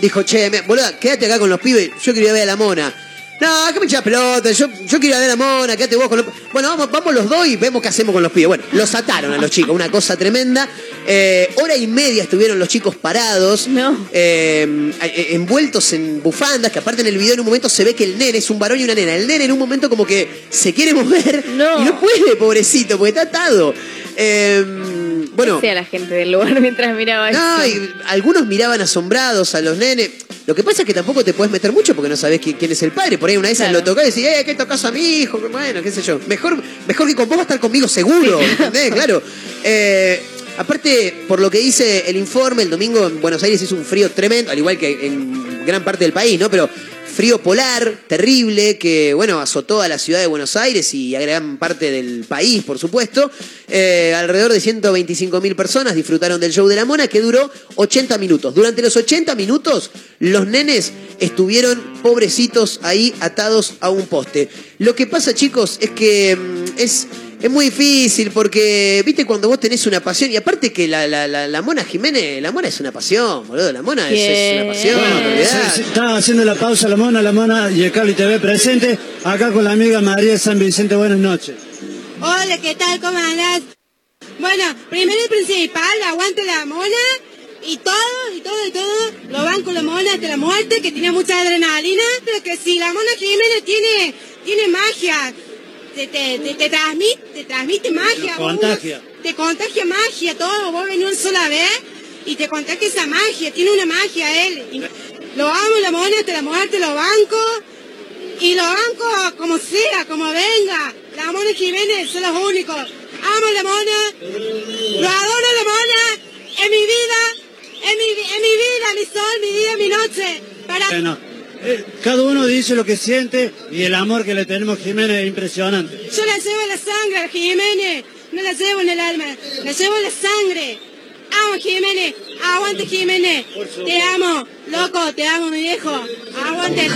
Speaker 4: dijo, che, me- boluda, quédate acá con los pibes, yo quiero ir a ver a la mona. No, que me echas pelota, yo, yo quiero ir a ver a mona, quédate vos con los... Bueno, vamos, vamos los dos y vemos qué hacemos con los pibes. Bueno, los ataron a los chicos, una cosa tremenda. Eh, hora y media estuvieron los chicos parados, eh, eh, envueltos en bufandas, que aparte en el video en un momento se ve que el nene es un varón y una nena. El nene en un momento como que se quiere mover *laughs* y no puede, pobrecito, porque está atado. Eh, bueno,
Speaker 5: sea la gente del lugar *laughs* mientras miraba
Speaker 4: no, y algunos miraban asombrados a los nenes. Lo que pasa es que tampoco te puedes meter mucho porque no sabes qui- quién es el padre. Por ahí una vez lo tocás y decís, eh, ¿qué tocas a mi hijo? Bueno, qué sé yo. Mejor, mejor que con vos va a estar conmigo seguro, ¿entendés? Claro. Eh, aparte, por lo que dice el informe, el domingo en Buenos Aires hizo un frío tremendo, al igual que en gran parte del país, ¿no? Pero frío polar, terrible, que, bueno, azotó a la ciudad de Buenos Aires y a gran parte del país, por supuesto. Eh, alrededor de 125 mil personas disfrutaron del show de la mona, que duró 80 minutos. Durante los 80 minutos, los nenes estuvieron pobrecitos ahí atados a un poste. Lo que pasa, chicos, es que mm, es... Es muy difícil porque, viste, cuando vos tenés una pasión, y aparte que la, la, la, la Mona Jiménez, la Mona es una pasión, boludo, la Mona es, es una pasión,
Speaker 12: Bueno,
Speaker 4: olvidá.
Speaker 12: se- se- está haciendo la pausa la mona, la mona y el Cable TV presente, acá con la amiga María de San Vicente, buenas noches.
Speaker 13: Hola, ¿qué tal? ¿Cómo andás? Bueno, primero y principal, aguante la mona y todo, y todo, y todo. Lo van con la mona hasta la muerte, que tiene mucha adrenalina. Pero que si la mona Jiménez tiene, tiene magia, te, te, te, te transmite, te transmite magia. vos.
Speaker 12: contagia.
Speaker 13: Te contagia magia, todo. Vos venís una sola vez y te contagia esa magia. Tiene una magia él. Y lo amo, la mona hasta la muerte, lo banco. Y lo banco como sea, como venga. La Mona Jiménez son los únicos. Amo la Mona. Lo adoro la Mona. Es mi vida. Es mi, es mi vida, mi sol, mi día, mi noche. Para...
Speaker 12: Bueno, cada uno dice lo que siente y el amor que le tenemos a Jiménez es impresionante.
Speaker 13: Yo la llevo en la sangre, a Jiménez. No la llevo en el alma. La llevo en la sangre. Amo Jiménez. Aguante Jiménez. Te amo. Loco, te amo, mi viejo. Aguante.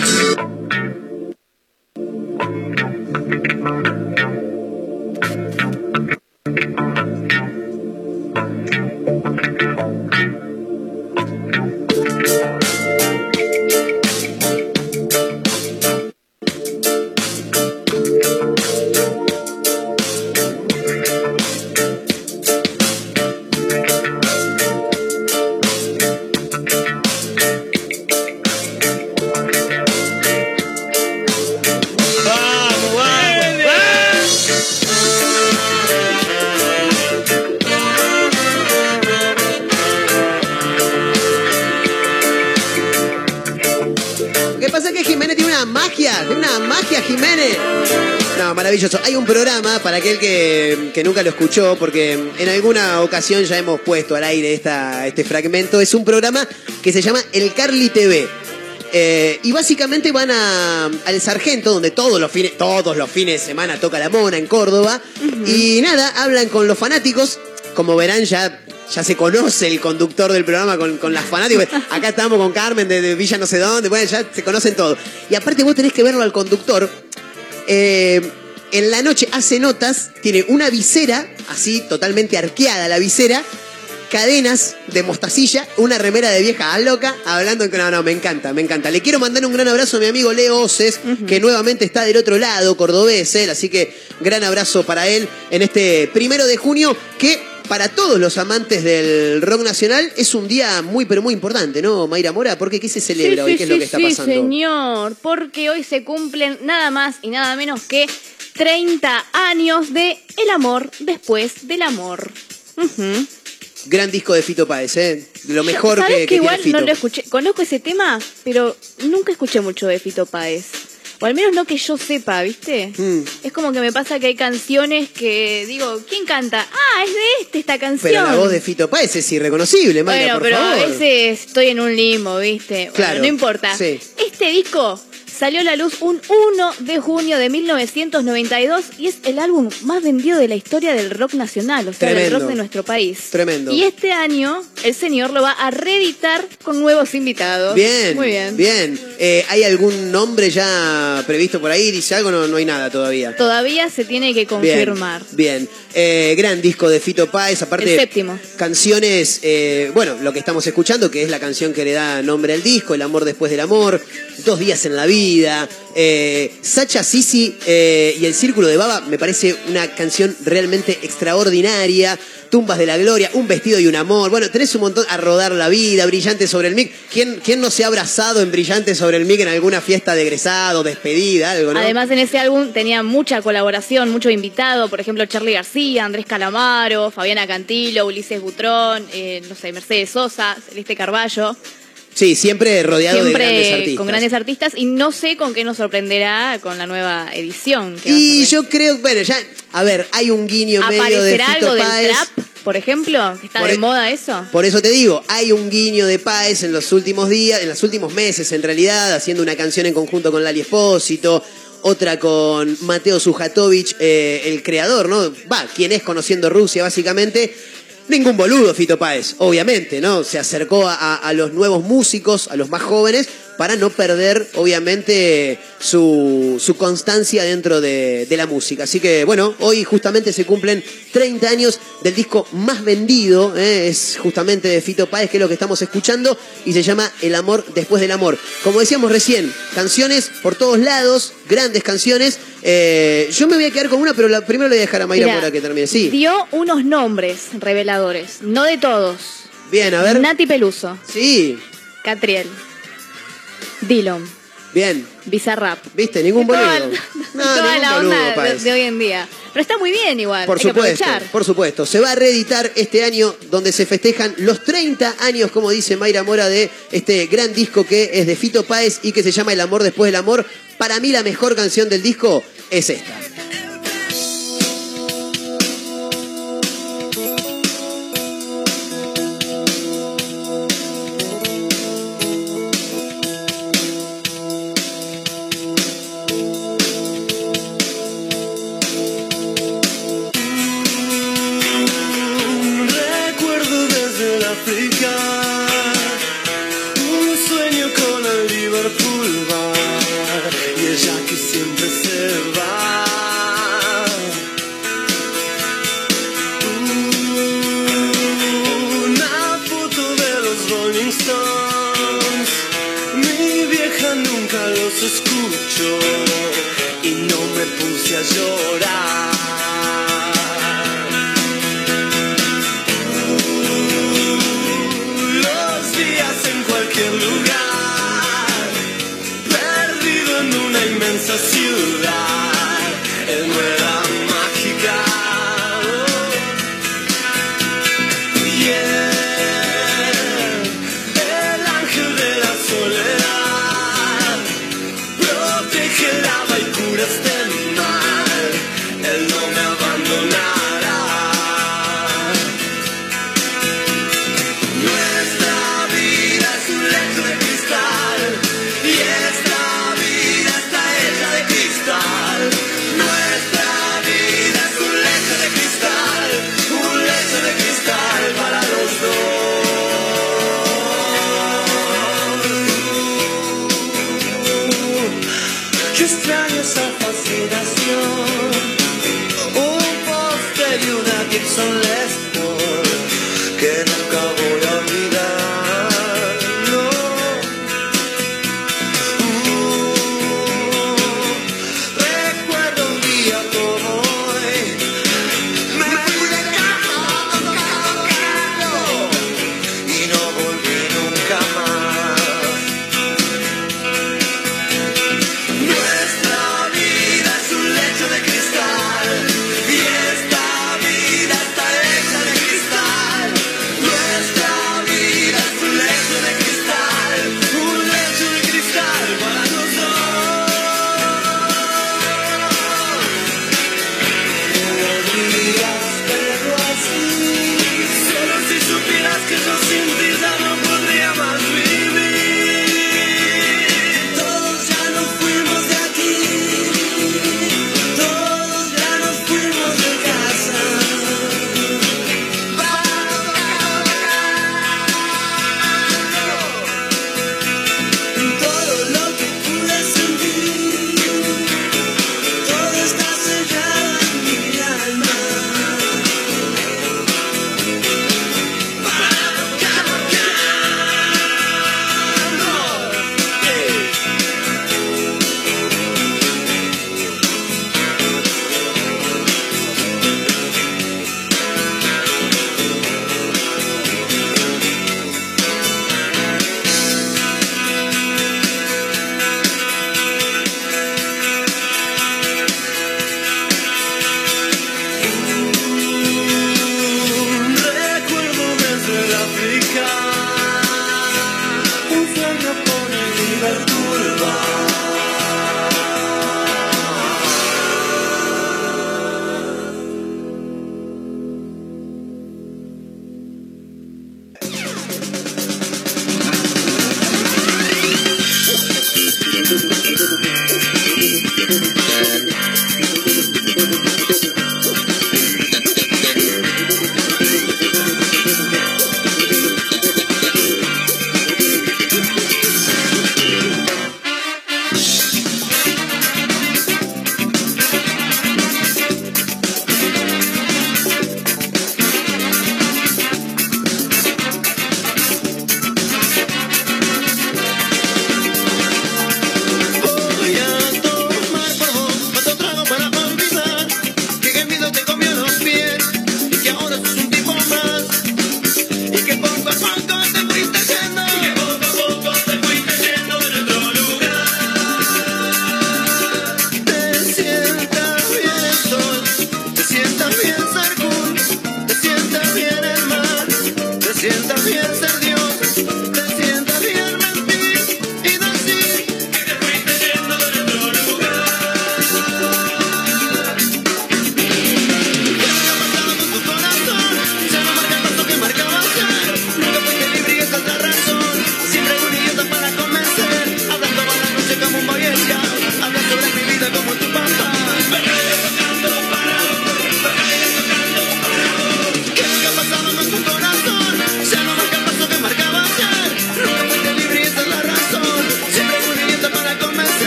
Speaker 4: Que, nunca lo escuchó, porque en alguna ocasión ya hemos puesto al aire esta, este fragmento. Es un programa que se llama El Carly TV. Eh, y básicamente van a, al Sargento, donde todos los fines, todos los fines de semana toca la mona en Córdoba. Y nada, hablan con los fanáticos. Como verán, ya, ya se conoce el conductor del programa con, con las fanáticos. *laughs* Acá estamos con Carmen de, de Villa no sé dónde. Bueno, ya se conocen todos. Y aparte vos tenés que verlo al conductor. Eh, en la noche hace notas, tiene una visera, así totalmente arqueada la visera, cadenas de mostacilla, una remera de vieja a loca, hablando que no, no, me encanta, me encanta. Le quiero mandar un gran abrazo a mi amigo Leo Oces, que nuevamente está del otro lado, cordobés, él, así que gran abrazo para él en este primero de junio, que para todos los amantes del rock nacional es un día muy, pero muy importante, ¿no, Mayra Mora? Porque ¿qué se celebra
Speaker 5: Sí,
Speaker 4: hoy?
Speaker 5: sí,
Speaker 4: ¿Qué es lo
Speaker 5: sí,
Speaker 4: que está
Speaker 5: sí,
Speaker 4: pasando?
Speaker 5: señor, porque hoy se cumplen nada más y nada menos que 30 años de El amor después del amor.
Speaker 4: Gran disco de Fito Páez, ¿eh? Lo mejor
Speaker 5: ¿Sabes
Speaker 4: que,
Speaker 5: que,
Speaker 4: que
Speaker 5: igual
Speaker 4: Fito.
Speaker 5: no lo escuché? Conozco ese tema, pero nunca escuché mucho de Fito Páez. O al menos no que yo sepa, ¿viste?
Speaker 4: Mm.
Speaker 5: Es como que me pasa que hay canciones que digo, ¿quién canta? Ah, es de este esta canción.
Speaker 4: Pero la voz de Fito Páez es irreconocible, Mayra,
Speaker 5: Bueno,
Speaker 4: por
Speaker 5: pero
Speaker 4: favor.
Speaker 5: a veces estoy en un limbo, ¿viste? Bueno,
Speaker 4: Claro,
Speaker 5: no importa.
Speaker 4: sí.
Speaker 5: Este disco salió a la luz un 1 de junio de 1992 y es el álbum más vendido de la historia del rock nacional, o sea, del
Speaker 4: Tremendo.
Speaker 5: rock de nuestro país.
Speaker 4: Tremendo.
Speaker 5: Y este año el señor lo va a reeditar con nuevos invitados.
Speaker 4: Bien,
Speaker 5: Muy bien.
Speaker 4: bien. Eh, ¿Hay algún nombre ya previsto por ahí? ¿Dice algo? No, no hay nada todavía.
Speaker 5: Todavía se tiene que confirmar.
Speaker 4: Bien, bien. Eh, gran disco de Fito Páez, aparte
Speaker 5: El séptimo.
Speaker 4: canciones, eh, bueno, lo que estamos escuchando, que es la canción que le da nombre al disco, El amor después del amor, Dos días en la vida, eh, Sacha Sisi eh, y El Círculo de Baba, me parece una canción realmente extraordinaria, Tumbas de la Gloria, Un vestido y un amor, bueno, tenés un montón, A rodar la vida, Brillante sobre el mic, ¿quién, quién no se ha abrazado en Brillante sobre el mic en alguna fiesta de egresado, despedida, algo, no?
Speaker 5: Además, en ese álbum tenía mucha colaboración, mucho invitado, por ejemplo, Charlie García, Andrés Calamaro, Fabiana Cantilo, Ulises Butrón, eh, no sé, Mercedes Sosa, Celeste Carballo.
Speaker 4: Sí, siempre rodeado
Speaker 5: Siempre
Speaker 4: de grandes artistas.
Speaker 5: con grandes artistas y no sé con qué nos sorprenderá con la nueva edición. que
Speaker 4: Y yo creo, bueno, ya, a ver, hay un guiño medio de
Speaker 5: ¿Aparecerá
Speaker 4: Fito
Speaker 5: algo del
Speaker 4: Páez.
Speaker 5: trap, por ejemplo? ¿Está
Speaker 4: Por
Speaker 5: de
Speaker 4: e-
Speaker 5: moda eso?
Speaker 4: Por eso te digo, hay un guiño de Páez en los últimos días, en los últimos meses en realidad, haciendo una canción en conjunto con Lali Espósito, otra con Mateo Sujatovic, eh, el creador, ¿no? Va, quien es conociendo Rusia básicamente. Ningún boludo Fito Páez, obviamente, ¿no? Se acercó a, a- los nuevos músicos, a los más jóvenes, para no perder, obviamente, su, su constancia dentro de, de la música. Así que, bueno, hoy justamente se cumplen 30 años del disco más vendido, ¿eh? es justamente de Fito Páez, que es lo que estamos escuchando, y se llama El amor después del amor. Como decíamos recién, canciones por todos lados, grandes canciones. Eh, yo me voy a quedar con una, pero la, primero le voy a dejar a Mayra para que termine. Sí,
Speaker 5: Dio unos nombres reveladores, no de todos.
Speaker 4: bien, a ver.
Speaker 5: Nati Peluso,
Speaker 4: Sí,
Speaker 5: Catriel, Dillon,
Speaker 4: bien.
Speaker 5: Bizarrap.
Speaker 4: ¿Viste? Ningún
Speaker 5: Toda,
Speaker 4: boludo. No, *laughs*
Speaker 5: toda
Speaker 4: ningún
Speaker 5: la
Speaker 4: boludo,
Speaker 5: onda de, hoy en día. Pero está muy bien igual,
Speaker 4: Por
Speaker 5: hay
Speaker 4: supuesto, por supuesto. Se va a reeditar este año donde se festejan los 30 años, como dice Mayra Mora, de este gran disco que es de Fito Páez y que se llama El amor después del amor. Para mí la mejor canción del disco es esta.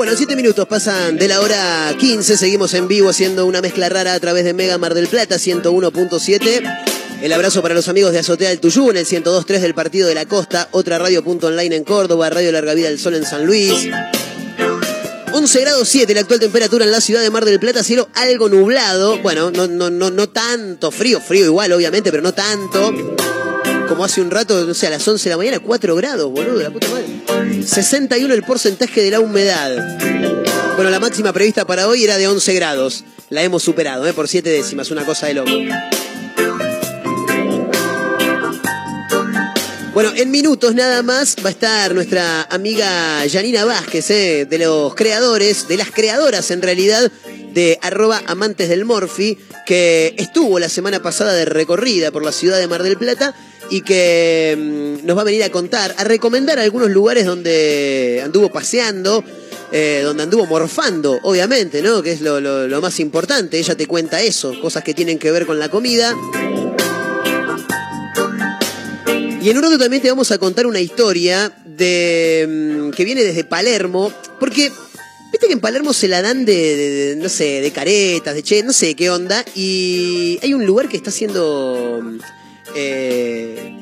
Speaker 4: Bueno, siete minutos pasan de la hora 15. Seguimos en vivo haciendo una mezcla rara a través de Mega Mar del Plata 101.7. El abrazo para los amigos de Azotea del Tuyú en el 102.3 del Partido de la Costa. Otra radio punto online en Córdoba. Radio Larga Vida del Sol en San Luis. 11 grados 7 la actual temperatura en la ciudad de Mar del Plata, cielo algo nublado. Bueno, no, no, no, no tanto frío, frío igual, obviamente, pero no tanto. Como hace un rato, no sé, a las 11 de la mañana, 4 grados, boludo, la puta madre. 61 el porcentaje de la humedad. Bueno, la máxima prevista para hoy era de 11 grados. La hemos superado, ¿eh? por 7 décimas, una cosa de loco. Bueno, en minutos nada más va a estar nuestra amiga Janina Vázquez, ¿eh? de los creadores, de las creadoras en realidad, de arroba amantes del Morphy, que estuvo la semana pasada de recorrida por la ciudad de Mar del Plata y que mm, nos va a venir a contar, a recomendar algunos lugares donde anduvo paseando, eh, donde anduvo morfando, obviamente, ¿no? Que es lo, más importante. Ella te cuenta eso, cosas que tienen que ver con la comida. Y en un rato también te vamos a contar una historia de mm, que viene desde Palermo, porque viste que en Palermo se la dan de, no sé, de caretas, de che, no sé qué onda, y hay un lugar que está haciendo eh,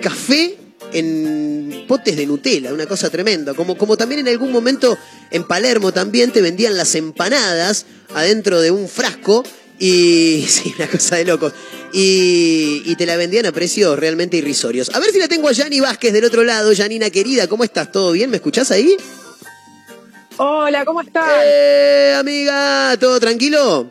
Speaker 4: café en potes de Nutella, una cosa tremenda. Como, como también en algún momento en Palermo también te vendían las empanadas adentro de un frasco y *laughs* sí, una cosa de locos. Y, y te la vendían a precios realmente irrisorios. A ver si la tengo a Yani Vázquez del otro lado. Janina querida, ¿cómo estás? ¿Todo bien? ¿Me escuchás ahí?
Speaker 14: Hola, ¿cómo estás?
Speaker 4: Eh, amiga, ¿todo tranquilo?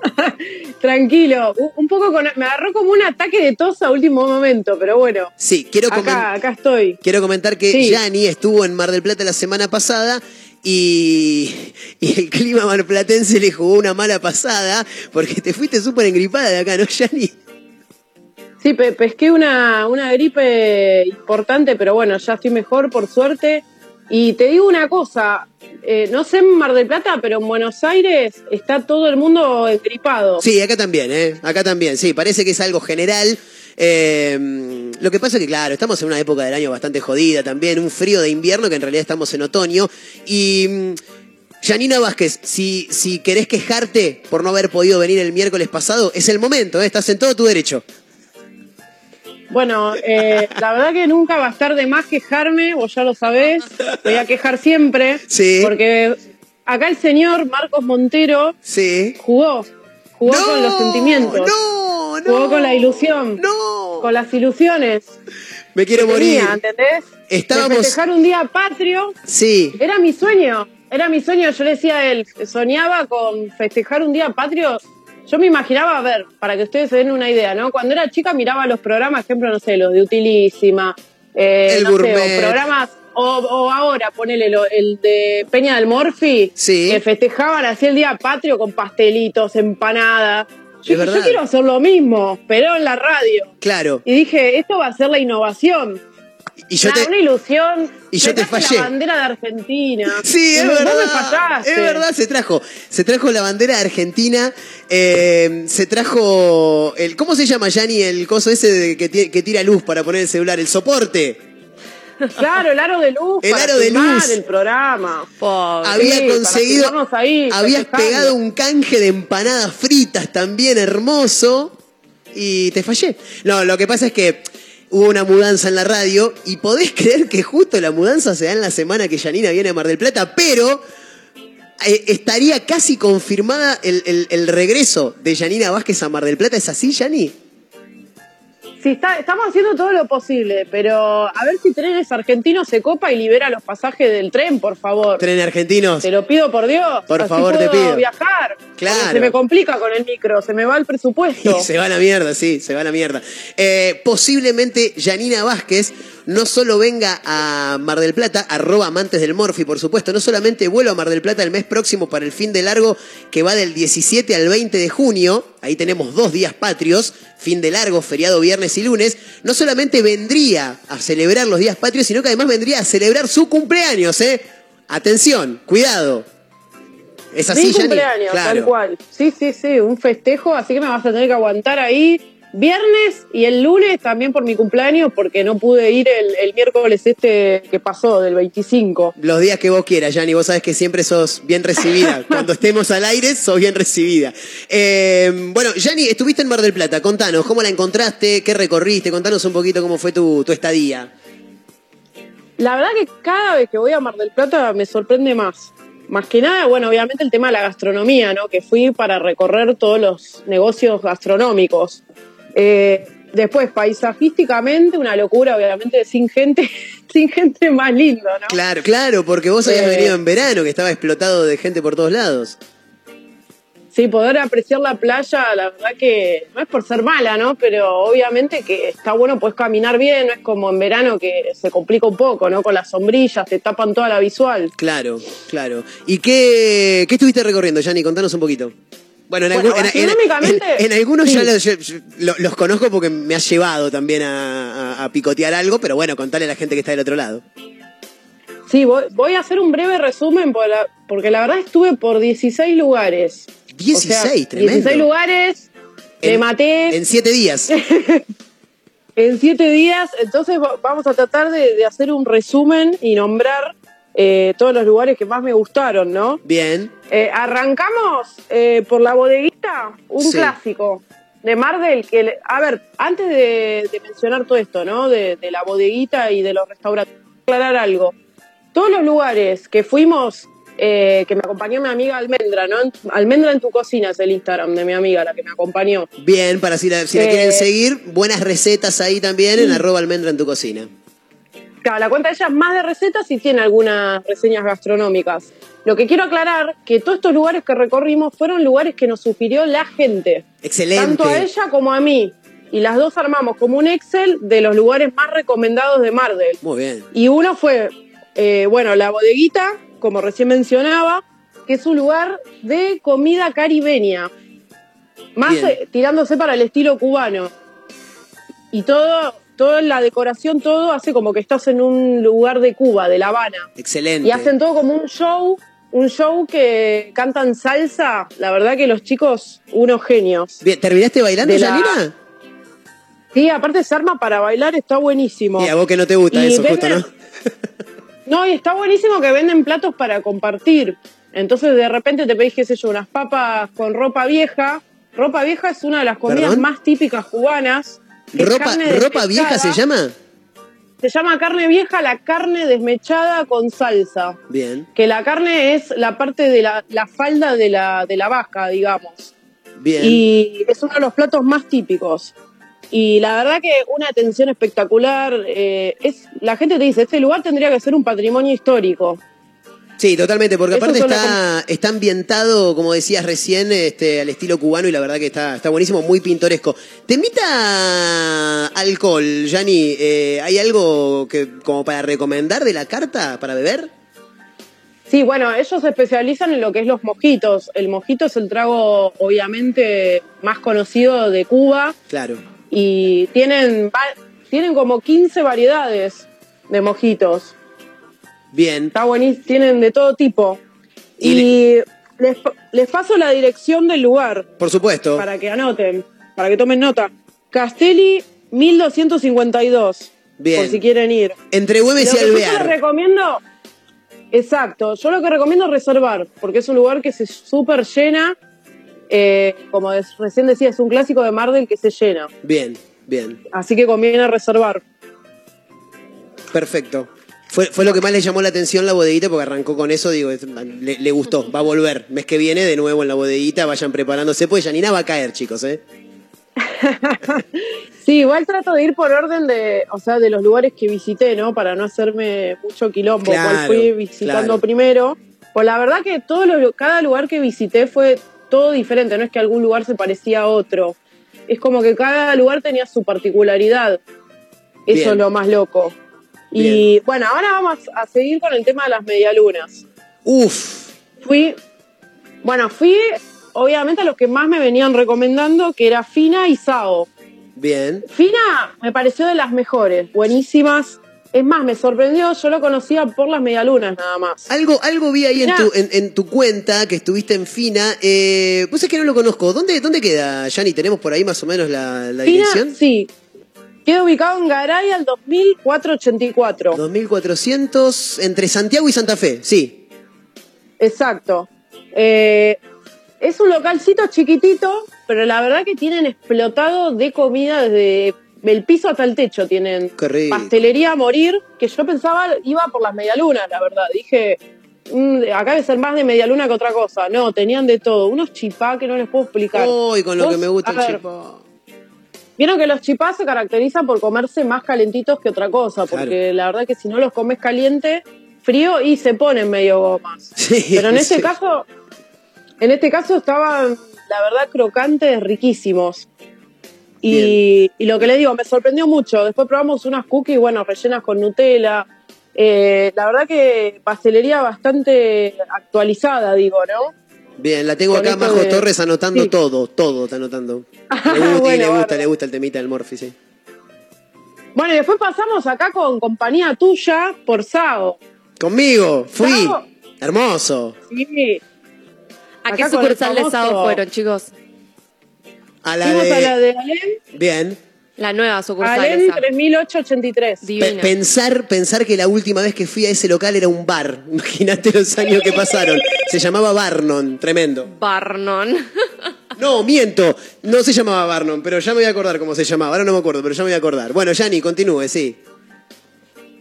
Speaker 4: *laughs*
Speaker 14: Tranquilo. Un- poco con. Me agarró como un ataque de tos a último momento, pero bueno.
Speaker 4: Sí, quiero
Speaker 14: Acá, acá estoy.
Speaker 4: Quiero comentar que
Speaker 14: Sí.
Speaker 4: Yani estuvo en Mar del Plata la semana pasada y, y el clima marplatense le jugó una mala pasada porque te fuiste súper engripada de acá, ¿no, Yani?
Speaker 14: Sí, pe- pesqué una, una gripe importante, pero bueno, ya estoy mejor, por suerte. Y te digo una cosa, eh, no sé en Mar del Plata, pero en Buenos Aires está todo el mundo engripado.
Speaker 4: Sí, acá también, ¿eh? Acá también, sí, parece que es algo general. Eh, lo que pasa es que, claro, estamos en una época del año bastante jodida también, un frío de invierno que en realidad estamos en otoño. Y. mm, Janina Vázquez, si, si querés quejarte por no haber podido venir el miércoles pasado, es el momento, ¿eh? estás en todo tu derecho.
Speaker 14: Bueno, eh, la verdad que nunca va a estar de más quejarme, vos ya lo sabés, voy a quejar siempre.
Speaker 4: Sí.
Speaker 14: Porque acá el señor Marcos Montero
Speaker 4: sí.
Speaker 14: jugó, jugó con los sentimientos.
Speaker 4: No,
Speaker 14: Jugó con la ilusión. Con las ilusiones.
Speaker 4: Me quiero morir.
Speaker 14: tenía, ¿entendés?
Speaker 4: Estábamos-
Speaker 14: De festejar un día patrio.
Speaker 4: Sí.
Speaker 14: Era mi sueño, era mi sueño. Yo le decía a él, soñaba con festejar un día patrio. Yo me imaginaba, a ver, para que ustedes se den una idea, ¿no? Cuando era chica miraba los programas, ejemplo, no sé, los de Utilísima, eh,
Speaker 4: El
Speaker 14: no sé, o programas, o, o ahora, ponele lo- el de Peña del Morfi, que festejaban así el día patrio con pastelitos, empanadas. Yo, dije, yo quiero hacer lo mismo, pero en la radio.
Speaker 4: Claro.
Speaker 14: Y dije, esto va a ser la innovación.
Speaker 4: Y yo te-
Speaker 14: una ilusión.
Speaker 4: y yo te fallé.
Speaker 14: la bandera de Argentina.
Speaker 4: Sí, es verdad.
Speaker 14: me fallaste.
Speaker 4: Es verdad, se trajo. Se trajo la bandera de Argentina. eh, se trajo el. ¿Cómo se llama, Yanni? El coso ese de que, que tira luz para poner el celular, el soporte.
Speaker 14: Claro, el aro de luz.
Speaker 4: El
Speaker 14: para
Speaker 4: aro de luz.
Speaker 14: el programa.
Speaker 4: Había
Speaker 14: Sí, para
Speaker 4: conseguido.
Speaker 14: ahí,
Speaker 4: habías pegado un canje de empanadas fritas también hermoso. Y te fallé. No, lo que pasa es que hubo una mudanza en la radio. Y podés *laughs* creer que justo la mudanza se da en la semana que Yanina viene a Mar del Plata. Pero eh, estaría casi confirmada el, regreso de Yanina Vázquez a Mar del Plata. ¿Es así, Yani?
Speaker 14: Sí, está, estamos haciendo todo lo posible, pero a ver si Trenes Argentinos se copa y libera los pasajes del tren, por favor.
Speaker 4: Tren argentinos.
Speaker 14: Te lo pido por Dios.
Speaker 4: Por
Speaker 14: así
Speaker 4: favor, te
Speaker 14: puedo
Speaker 4: pido.
Speaker 14: viajar.
Speaker 4: Claro.
Speaker 14: Se me complica con el micro, se me va el presupuesto. *laughs*
Speaker 4: Se va a la mierda, sí, se va a la mierda. Eh, posiblemente Yanina Vázquez no solo venga a Mar del Plata, arroba amantes del Morfi, por supuesto, no solamente vuelo a Mar del Plata el mes próximo para el fin de largo que va del 17 al 20 de junio, ahí tenemos dos días patrios, fin de largo, feriado viernes y lunes, no solamente vendría a celebrar los días patrios, sino que además vendría a celebrar su cumpleaños, ¿eh? Atención, cuidado. ¿Es así,
Speaker 14: Mi cumpleaños,
Speaker 4: Claro.
Speaker 14: tal cual. Sí, sí, sí, un festejo, así que me vas a tener que aguantar ahí viernes y el lunes también por mi cumpleaños, porque no pude ir el, el miércoles este que pasó, del 25.
Speaker 4: Los días que vos quieras, Yani, vos sabés que siempre sos bien recibida. *laughs* Cuando estemos al aire, sos bien recibida. Eh, bueno, Yani, estuviste en Mar del Plata, contanos, ¿cómo la encontraste? ¿Qué recorriste? Contanos un poquito cómo fue tu, tu estadía.
Speaker 14: La verdad que cada vez que voy a Mar del Plata me sorprende más. Más que nada, bueno, obviamente el tema de la gastronomía, ¿no? Que fui para recorrer todos los negocios gastronómicos. Eh, después, paisajísticamente, una locura, obviamente, sin gente, *laughs* sin gente más lindo, ¿no?
Speaker 4: Claro, claro, porque vos habías
Speaker 14: Eh.
Speaker 4: venido en verano, que estaba explotado de gente por todos lados.
Speaker 14: Sí, poder apreciar la playa, la verdad que no es por ser mala, ¿no? Pero obviamente que está bueno, puedes caminar bien, no es como en verano que se complica un poco, ¿no? Con las sombrillas, te tapan toda la visual.
Speaker 4: Claro, claro. ¿Y qué, qué estuviste recorriendo, Yani? Contanos un poquito. Bueno, en,
Speaker 14: Bueno,
Speaker 4: algún- en- algunos
Speaker 14: sí.
Speaker 4: ya los, conozco porque me has llevado también a, a- a picotear algo, pero bueno, contale a la gente que está del otro lado.
Speaker 14: Sí, voy, voy a hacer un breve resumen por la- porque la verdad estuve por 16 lugares.
Speaker 4: 16, tremendo.
Speaker 14: 16 lugares, te
Speaker 4: En-
Speaker 14: maté
Speaker 4: En siete días. *laughs*
Speaker 14: en 7 días, entonces va- vamos a tratar de, de hacer un resumen y nombrar eh, todos los lugares que más me gustaron, ¿no?
Speaker 4: Bien.
Speaker 14: Eh, arrancamos eh, por la bodeguita, un
Speaker 4: Sí.
Speaker 14: clásico de Mardel. Que, le- a ver, antes de, de mencionar todo esto, ¿no? De, de la bodeguita y de los restaurantes, aclarar algo. Todos los lugares que fuimos, eh, que me acompañó mi amiga Almendra, ¿no? Almendra en tu cocina es el Instagram de mi amiga, la que me acompañó.
Speaker 4: Bien, para si la, si la
Speaker 14: Eh,
Speaker 4: quieren seguir, buenas recetas ahí también en arroba almendra en tu cocina.
Speaker 14: Claro, la cuenta de ella es más de recetas y tiene algunas reseñas gastronómicas. Lo que quiero aclarar, que todos estos lugares que recorrimos fueron lugares que nos sugirió la gente.
Speaker 4: Excelente.
Speaker 14: Tanto a ella como a mí. Y las dos armamos como un Excel de los lugares más recomendados de Mardel.
Speaker 4: Muy bien.
Speaker 14: Y uno fue, eh, bueno, la bodeguita, como recién mencionaba, que es un lugar de comida caribeña. Más eh, tirándose para el estilo cubano. Y todo, toda la decoración, todo hace como que estás en un lugar de Cuba, de La Habana.
Speaker 4: Excelente.
Speaker 14: Y hacen todo como un show, un show que cantan salsa. La verdad que los chicos, unos genios.
Speaker 4: Bien, ¿terminaste bailando,
Speaker 14: De la-? Sí, aparte se arma para bailar, está buenísimo.
Speaker 4: Y a vos que no te gusta
Speaker 14: Y
Speaker 4: eso, justo,
Speaker 14: venden-
Speaker 4: ¿no? *laughs*
Speaker 14: No, y está buenísimo que venden platos para compartir. Entonces de repente te pedís, qué sé yo, unas papas con ropa vieja. Ropa vieja es una de las comidas
Speaker 4: ¿Perdón?
Speaker 14: más típicas cubanas.
Speaker 4: ¿Ropa, ropa vieja se llama?
Speaker 14: Se llama carne vieja la carne desmechada con salsa.
Speaker 4: Bien,
Speaker 14: Que la carne es la parte de la, la falda de la, de la vaca, digamos.
Speaker 4: bien.
Speaker 14: Y es uno de los platos más típicos. Y la verdad que una atención espectacular. eh, es La gente te dice, este lugar tendría que ser un patrimonio histórico.
Speaker 4: Sí, totalmente, porque
Speaker 14: Eso
Speaker 4: aparte está, está ambientado, como decías recién, este, al estilo cubano y la verdad que está, está buenísimo, muy pintoresco. ¿Te invita alcohol, Yani? Eh, ¿Hay algo que como para recomendar de la carta para beber?
Speaker 14: Sí, bueno, ellos se especializan en lo que es los mojitos. El mojito es el trago, obviamente, más conocido de Cuba
Speaker 4: Claro.
Speaker 14: y tienen, tienen como 15 variedades. de mojitos.
Speaker 4: Bien.
Speaker 14: Está buenísimo, tienen de todo tipo. Y, les, les paso la dirección del lugar
Speaker 4: Por supuesto.
Speaker 14: para que anoten, para que tomen nota. Castelli 1252.
Speaker 4: Bien.
Speaker 14: Por si quieren ir.
Speaker 4: Entre Güemes y
Speaker 14: que yo les
Speaker 4: Alvear.
Speaker 14: recomiendo, exacto, yo lo que recomiendo es reservar, porque es un lugar que se súper llena. eh, como des- recién decía, es un clásico de Mar del que se llena.
Speaker 4: Bien, bien.
Speaker 14: Así que conviene reservar.
Speaker 4: Perfecto. Fue, fue lo que más le llamó la atención la bodeguita porque arrancó con eso, digo, le, le gustó, va a volver. Mes que viene de nuevo en la bodeguita, vayan preparándose, pues Janina va a caer, chicos, ¿eh? *laughs*
Speaker 14: Sí, igual trato de ir por orden de, o sea, de los lugares que visité, ¿no? Para no hacerme mucho quilombo,
Speaker 4: Claro,
Speaker 14: cuál fui visitando
Speaker 4: claro.
Speaker 14: primero. Pues la verdad que todo lo- cada lugar que visité fue todo diferente, no es que algún lugar se parecía a otro. Es como que cada lugar tenía su particularidad. Eso
Speaker 4: Bien.
Speaker 14: es lo más loco. Y bueno, ahora vamos a seguir con el tema de las medialunas.
Speaker 4: Uf.
Speaker 14: Fui, bueno, fui obviamente a los que más me venían recomendando, que era Fina y Sao.
Speaker 4: Bien.
Speaker 14: Fina me pareció de las mejores, buenísimas. Es más, me sorprendió, yo lo conocía por las medialunas nada más.
Speaker 4: Algo, algo vi ahí en tu, en, en tu cuenta que estuviste en Fina. Eh, Vos es que no lo conozco. ¿Dónde, dónde queda, Yanni? ¿Tenemos por ahí más o menos la, la
Speaker 14: Fina,
Speaker 4: dirección?
Speaker 14: sí. Queda ubicado en Garay al 2484.
Speaker 4: 2400 entre Santiago y Santa Fe, sí.
Speaker 14: Exacto. Eh, es un localcito chiquitito, pero la verdad que tienen explotado de comida desde el piso hasta el techo. Tienen pastelería a morir, que yo pensaba iba por las medialunas, la verdad. Dije, mm, acá debe ser más de medialuna que otra cosa. No, tenían de todo. Unos chipá que no les puedo explicar.
Speaker 4: Uy, con lo
Speaker 14: Vos,
Speaker 4: que me gusta el
Speaker 14: ver,
Speaker 4: chipá.
Speaker 14: Vieron que los chipás se caracterizan por comerse más calentitos que otra cosa, porque la verdad que si no los comes caliente, frío y se ponen medio gomas. *laughs*
Speaker 4: Sí,
Speaker 14: Pero en este
Speaker 4: sí.
Speaker 14: caso, en este caso estaban, la verdad, crocantes, riquísimos. Y, y lo que les digo, me sorprendió mucho. Después probamos unas cookies, bueno, rellenas con Nutella. Eh, la verdad que pastelería bastante actualizada, digo, ¿no?
Speaker 4: Bien, la tengo acá, Majo
Speaker 14: de-
Speaker 4: Torres, anotando
Speaker 14: Sí.
Speaker 4: todo, todo está anotando. *laughs* Le gusta,
Speaker 14: Bueno,
Speaker 4: le gusta, le gusta el temita del Morphy, sí.
Speaker 14: Bueno, y después pasamos acá con compañía tuya por Sao.
Speaker 4: Conmigo, fui.
Speaker 14: Sao.
Speaker 4: Hermoso.
Speaker 14: Sí.
Speaker 8: ¿A qué sucursal de Sao fueron, chicos?
Speaker 4: A la
Speaker 14: Fuimos
Speaker 4: de...
Speaker 14: a la de Alem,
Speaker 4: Bien.
Speaker 8: La nueva sucursal esa.
Speaker 14: 3883.
Speaker 4: Pe-
Speaker 8: Divina.
Speaker 4: pensar, pensar que la última vez que fui a ese local era un bar. *laughs* Imagínate los años que pasaron. Se llamaba Barnon, tremendo.
Speaker 8: Barnon. *laughs*
Speaker 4: No, miento. No se llamaba Barnon, pero ya me voy a acordar cómo se llamaba. Ahora no me acuerdo, pero ya me voy a acordar. Bueno, Yanni, continúe, sí.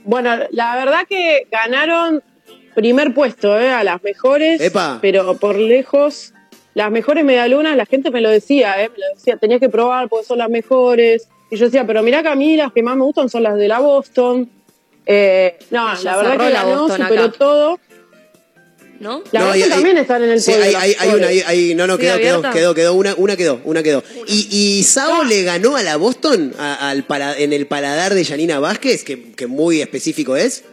Speaker 14: Bueno, la verdad que ganaron primer puesto, ¿eh? A las mejores.
Speaker 4: Epa.
Speaker 14: Pero por lejos, las mejores medialunas, la gente me lo decía, ¿eh? Me lo decía, tenías que probar porque son las mejores. Y yo decía, pero mirá que a mí las que más me gustan son las de la Boston. Eh, no, la verdad que
Speaker 8: la
Speaker 14: ganó,
Speaker 8: Boston
Speaker 14: superó
Speaker 8: acá.
Speaker 14: todo.
Speaker 8: ¿No?
Speaker 14: La
Speaker 4: No,
Speaker 14: Boston
Speaker 4: hay- hay-
Speaker 14: también están en el
Speaker 4: Sí,
Speaker 14: podio,
Speaker 4: hay, hay, hay una, hay, no, no,
Speaker 8: ¿Sigue
Speaker 4: quedó, quedó, quedó, quedó, una, una quedó, una quedó. ¿Y, y Sao le ganó a la Boston a- al en el paladar de Janina Vázquez, que, que muy específico es?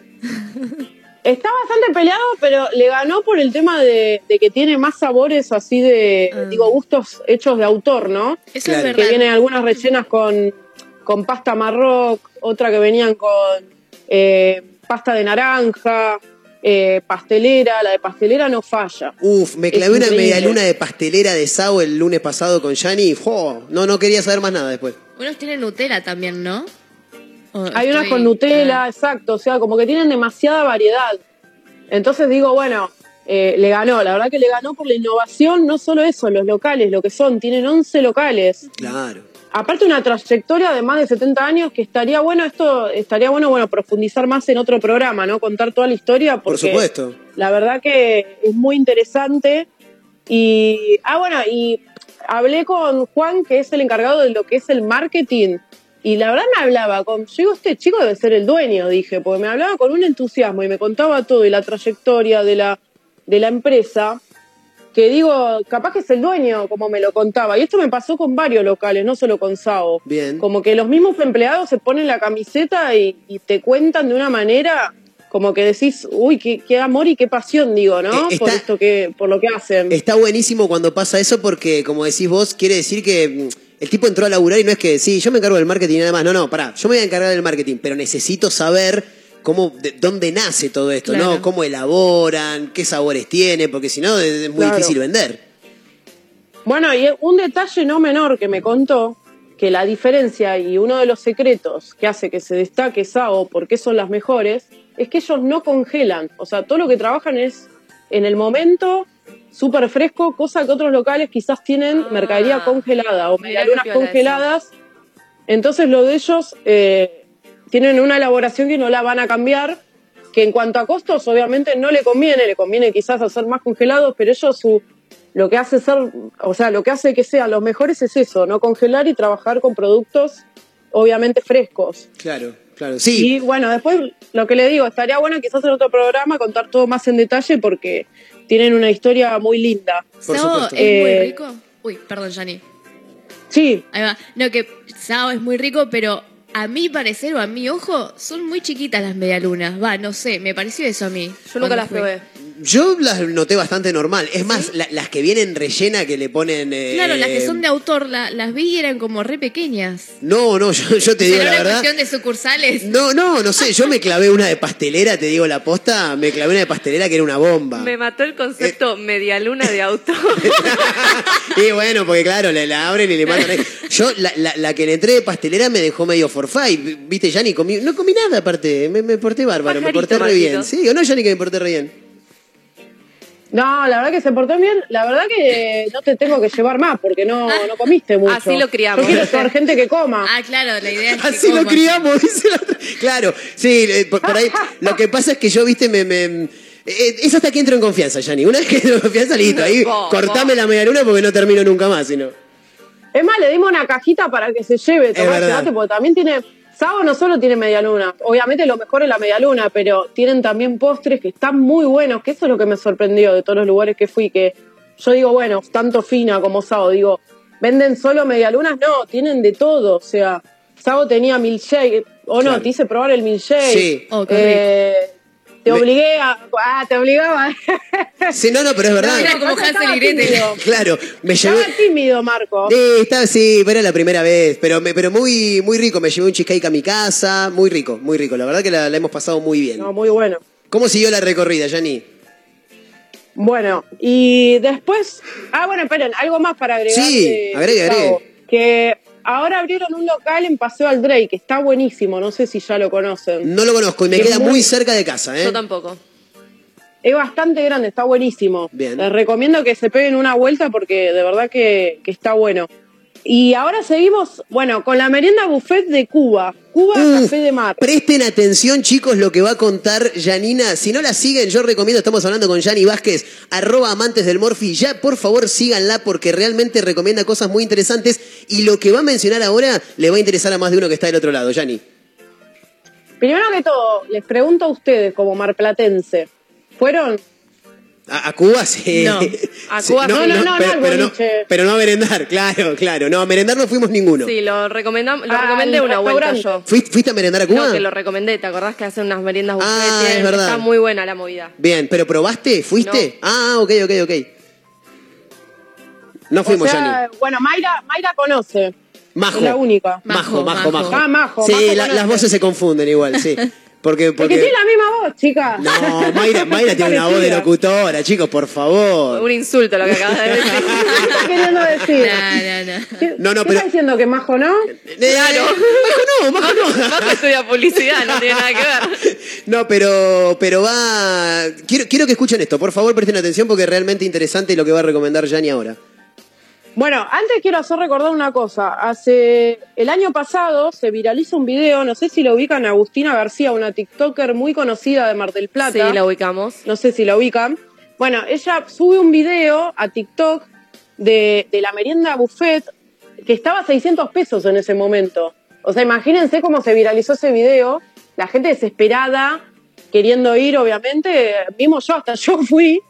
Speaker 14: Está bastante peleado, pero le ganó por el tema de, de que tiene más sabores así de, digo, gustos hechos de autor, ¿no?
Speaker 5: Eso es
Speaker 14: Que
Speaker 5: verdad.
Speaker 14: vienen algunas rellenas con, con pasta marroc, otra que venían con eh, pasta de naranja, eh, pastelera, la de pastelera no falla.
Speaker 4: Uf, me
Speaker 14: Es
Speaker 4: clavé una
Speaker 14: increíble.
Speaker 4: media luna de pastelera de Sao el lunes pasado con Yanni. ¡jo! No, no quería saber más nada después.
Speaker 5: Unos tienen Nutella también, ¿no? O
Speaker 14: Hay unas con Nutella, exacto, o sea, como que tienen demasiada variedad. Entonces digo, bueno, eh, le ganó, la verdad que le ganó por la innovación, no solo eso, los locales, lo que son, tienen 11 locales.
Speaker 4: Claro.
Speaker 14: Aparte una trayectoria de más de 70 años que estaría bueno esto, estaría bueno, bueno, profundizar más en otro programa, ¿no? Contar toda la historia
Speaker 4: Por
Speaker 14: porque
Speaker 4: supuesto.
Speaker 14: la verdad que es muy interesante. Y, ah, bueno, y hablé con Juan, que es el encargado de lo que es el marketing. Y la verdad me hablaba con, yo digo, este chico debe ser el dueño, dije, porque me hablaba con un entusiasmo y me contaba todo y la trayectoria de la, de la empresa, que digo, capaz que es el dueño, como me lo contaba. Y esto me pasó con varios locales, no solo con Sao.
Speaker 4: Bien.
Speaker 14: Como que los mismos empleados se ponen la camiseta y, y te cuentan de una manera como que decís, uy, qué, qué amor y qué pasión, digo, ¿no?
Speaker 4: Eh,
Speaker 14: por esto que, por lo que hacen.
Speaker 4: Está buenísimo cuando pasa eso porque, como decís vos, quiere decir que mm, el tipo entró a laburar y no es que, sí, yo me encargo del marketing y nada más. No, no, pará, yo me voy a encargar del marketing, pero necesito saber cómo, de dónde nace todo esto, ¿no? Cómo elaboran, qué sabores tiene, porque si no es muy
Speaker 14: Claro.
Speaker 4: difícil vender.
Speaker 14: Bueno, y un detalle no menor que me contó, que la diferencia y uno de los secretos que hace que se destaque Sao, porque son las mejores, es que ellos no congelan. O sea, todo lo que trabajan es en el momento, súper fresco, cosa que otros locales quizás tienen mercadería congelada o
Speaker 8: Ah,
Speaker 14: medialunas congeladas. Entonces lo de ellos eh, tienen una elaboración que no la van a cambiar, que en cuanto a costos obviamente no le conviene, le conviene quizás hacer más congelados, pero ellos su, lo que hace ser, o sea, lo que hace que sean los mejores es eso, no congelar y trabajar con productos obviamente frescos.
Speaker 4: Claro, claro. Sí,
Speaker 14: Y bueno, después lo que le digo, estaría bueno quizás en otro programa contar todo más en detalle porque tienen una historia muy linda.
Speaker 8: Sao es
Speaker 14: Eh,
Speaker 8: muy rico. Uy, perdón, Jani.
Speaker 14: Sí.
Speaker 8: Ahí va. No, que Sao es muy rico, pero a mi parecer o a mi ojo son muy chiquitas las medialunas. Va, no sé, me pareció eso a mí.
Speaker 6: Yo nunca las probé.
Speaker 4: Yo las noté bastante normal. Es más, la- las que vienen rellena que le ponen... eh,
Speaker 8: Claro, las que son de autor, la- las vi y eran como re pequeñas.
Speaker 4: No, no, yo, yo te digo
Speaker 8: ¿Será
Speaker 4: la
Speaker 8: una
Speaker 4: verdad.
Speaker 8: cuestión de sucursales?
Speaker 4: No, no, no sé, yo me clavé una de pastelera, te digo la posta, me clavé una de pastelera que era una bomba.
Speaker 6: Me mató el concepto
Speaker 4: Eh.
Speaker 6: medialuna de auto. *laughs*
Speaker 4: Y bueno, porque claro, le la abren y le ahí. Yo, la, la, la que le entré de pastelera me dejó medio forfait. Viste, ya ni comí, no comí nada aparte, me, me porté bárbaro, me
Speaker 14: Pajarito,
Speaker 4: porté re
Speaker 14: Marquito.
Speaker 4: bien. Sí, o no, ya ni que me porté re bien.
Speaker 14: No, la verdad que se portó bien. La verdad que no te tengo que llevar más porque no, no comiste mucho.
Speaker 6: Así lo criamos.
Speaker 14: Yo quiero llevar gente que coma.
Speaker 8: Ah, claro, la idea es que
Speaker 4: Así lo criamos, *laughs* dice la otra. Claro, sí, eh, por, por ahí. Lo que pasa es que yo, viste, me. me eh, es hasta que entro en confianza, Yanni. Una vez que entro en confianza, listo. Ahí cortame la media luna porque no termino nunca más, sino.
Speaker 14: Es más, le dimos una cajita para que se lleve. Tomá,
Speaker 4: verdad.
Speaker 14: llevate, porque también tiene. Sabo no solo tiene media luna, obviamente lo mejor es la media luna, pero tienen también postres que están muy buenos, que eso es lo que me sorprendió de todos los lugares que fui, que yo digo, bueno, tanto Fina como Sabo, digo, ¿venden solo media lunas? No, tienen de todo, o sea, Sabo tenía milkshake, o no,
Speaker 4: Claro.
Speaker 14: te hice probar el milkshake.
Speaker 4: Sí.
Speaker 8: Oh, qué
Speaker 14: Eh, te
Speaker 4: Me-
Speaker 14: obligué a... Ah, te obligaba. *laughs*
Speaker 4: Sí, no, no, pero es verdad.
Speaker 8: Era como Hansel
Speaker 14: Estaba
Speaker 8: y Gretel. *laughs*
Speaker 4: Claro, me llevé.
Speaker 14: Estaba tímido, Marco.
Speaker 4: Sí, está, sí, pero era la primera vez. Pero, me, pero muy, muy rico. Me llevé un cheesecake a mi casa. Muy rico, muy rico. La verdad que la, la hemos pasado muy bien.
Speaker 14: No, muy bueno.
Speaker 4: ¿Cómo siguió la recorrida, Yanni?
Speaker 14: Bueno, y después, ah, bueno, esperen, algo más para agregar.
Speaker 4: Sí, agregue, agregue.
Speaker 14: Que ahora abrieron un local en Paseo al Drake, que está buenísimo, no sé si ya lo conocen.
Speaker 4: No lo conozco y me
Speaker 14: Es
Speaker 4: queda
Speaker 14: muy-
Speaker 4: muy cerca de casa, ¿eh?
Speaker 6: Yo tampoco.
Speaker 14: Es bastante grande, está buenísimo.
Speaker 4: Bien.
Speaker 14: Les recomiendo que se peguen una vuelta porque de verdad que, que está bueno. Y ahora seguimos, bueno, con la merienda buffet de Cuba. Cuba
Speaker 4: Uf,
Speaker 14: Café de Mar.
Speaker 4: Presten atención, chicos, lo que va a contar Janina. Si no la siguen, yo recomiendo, estamos hablando con Yani Vázquez, arroba amantes del Morphy. Ya, por favor, síganla porque realmente recomienda cosas muy interesantes. Y lo que va a mencionar ahora le va a interesar a más de uno que está del otro lado, Yani.
Speaker 14: Primero que todo, les pregunto a ustedes como marplatense, ¿fueron?
Speaker 4: A, a Cuba sí.
Speaker 14: No. A
Speaker 4: Sí,
Speaker 14: Cuba no, no, no,
Speaker 4: pero,
Speaker 14: no,
Speaker 4: pero no, pero no a merendar, *laughs* claro, claro. No, a merendar no fuimos ninguno.
Speaker 6: Sí, lo, recomendamos, lo
Speaker 14: Ah,
Speaker 6: recomendé una vuelta yo.
Speaker 4: ¿Fuiste, fuiste a merendar a Cuba?
Speaker 6: No, que lo recomendé. ¿Te acordás que hacen unas meriendas buffet?
Speaker 4: Ah, es verdad.
Speaker 6: Está muy buena la movida.
Speaker 4: Bien, pero ¿probaste? ¿Fuiste? Ah, ok, ok, ok. No
Speaker 14: O
Speaker 4: fuimos, Yani.
Speaker 14: sea, bueno, Mayra, Mayra conoce.
Speaker 4: Majo.
Speaker 14: Es la única.
Speaker 4: Majo, majo, majo.
Speaker 14: Ah, Majo.
Speaker 4: Sí,
Speaker 14: Majo
Speaker 4: la-
Speaker 14: conoce.
Speaker 4: las voces se confunden igual, sí. *laughs* Porque,
Speaker 14: Es que
Speaker 4: porque...
Speaker 14: tiene la misma voz, chica.
Speaker 4: No, Mayra, Mayra tiene una *laughs* voz de locutora, chicos, por favor.
Speaker 6: Un insulto lo que acabas de decir. *laughs*
Speaker 14: ¿Qué está queriendo decir? ¿Qué,
Speaker 4: No, no,
Speaker 14: qué
Speaker 4: pero-
Speaker 14: está diciendo que Majo no?
Speaker 6: Claro.
Speaker 4: Majo no, Majo no.
Speaker 6: Majo estudia publicidad, no tiene nada que ver. *laughs*
Speaker 4: No, pero, pero va... Quiero, quiero que escuchen esto, por favor presten atención porque es realmente interesante lo que va a recomendar Yani ahora.
Speaker 14: Bueno, antes quiero hacer recordar una cosa. Hace el año pasado se viraliza un video, no sé si lo ubican, Agustina García, una TikToker muy conocida de Mar del Plata.
Speaker 6: Sí, la ubicamos.
Speaker 14: No sé si la ubican. Bueno, ella sube un video a TikTok de, de la merienda buffet que estaba a 600 pesos en ese momento. O sea, imagínense cómo se viralizó ese video. La gente desesperada, queriendo ir, obviamente. Mismo yo, hasta yo fui.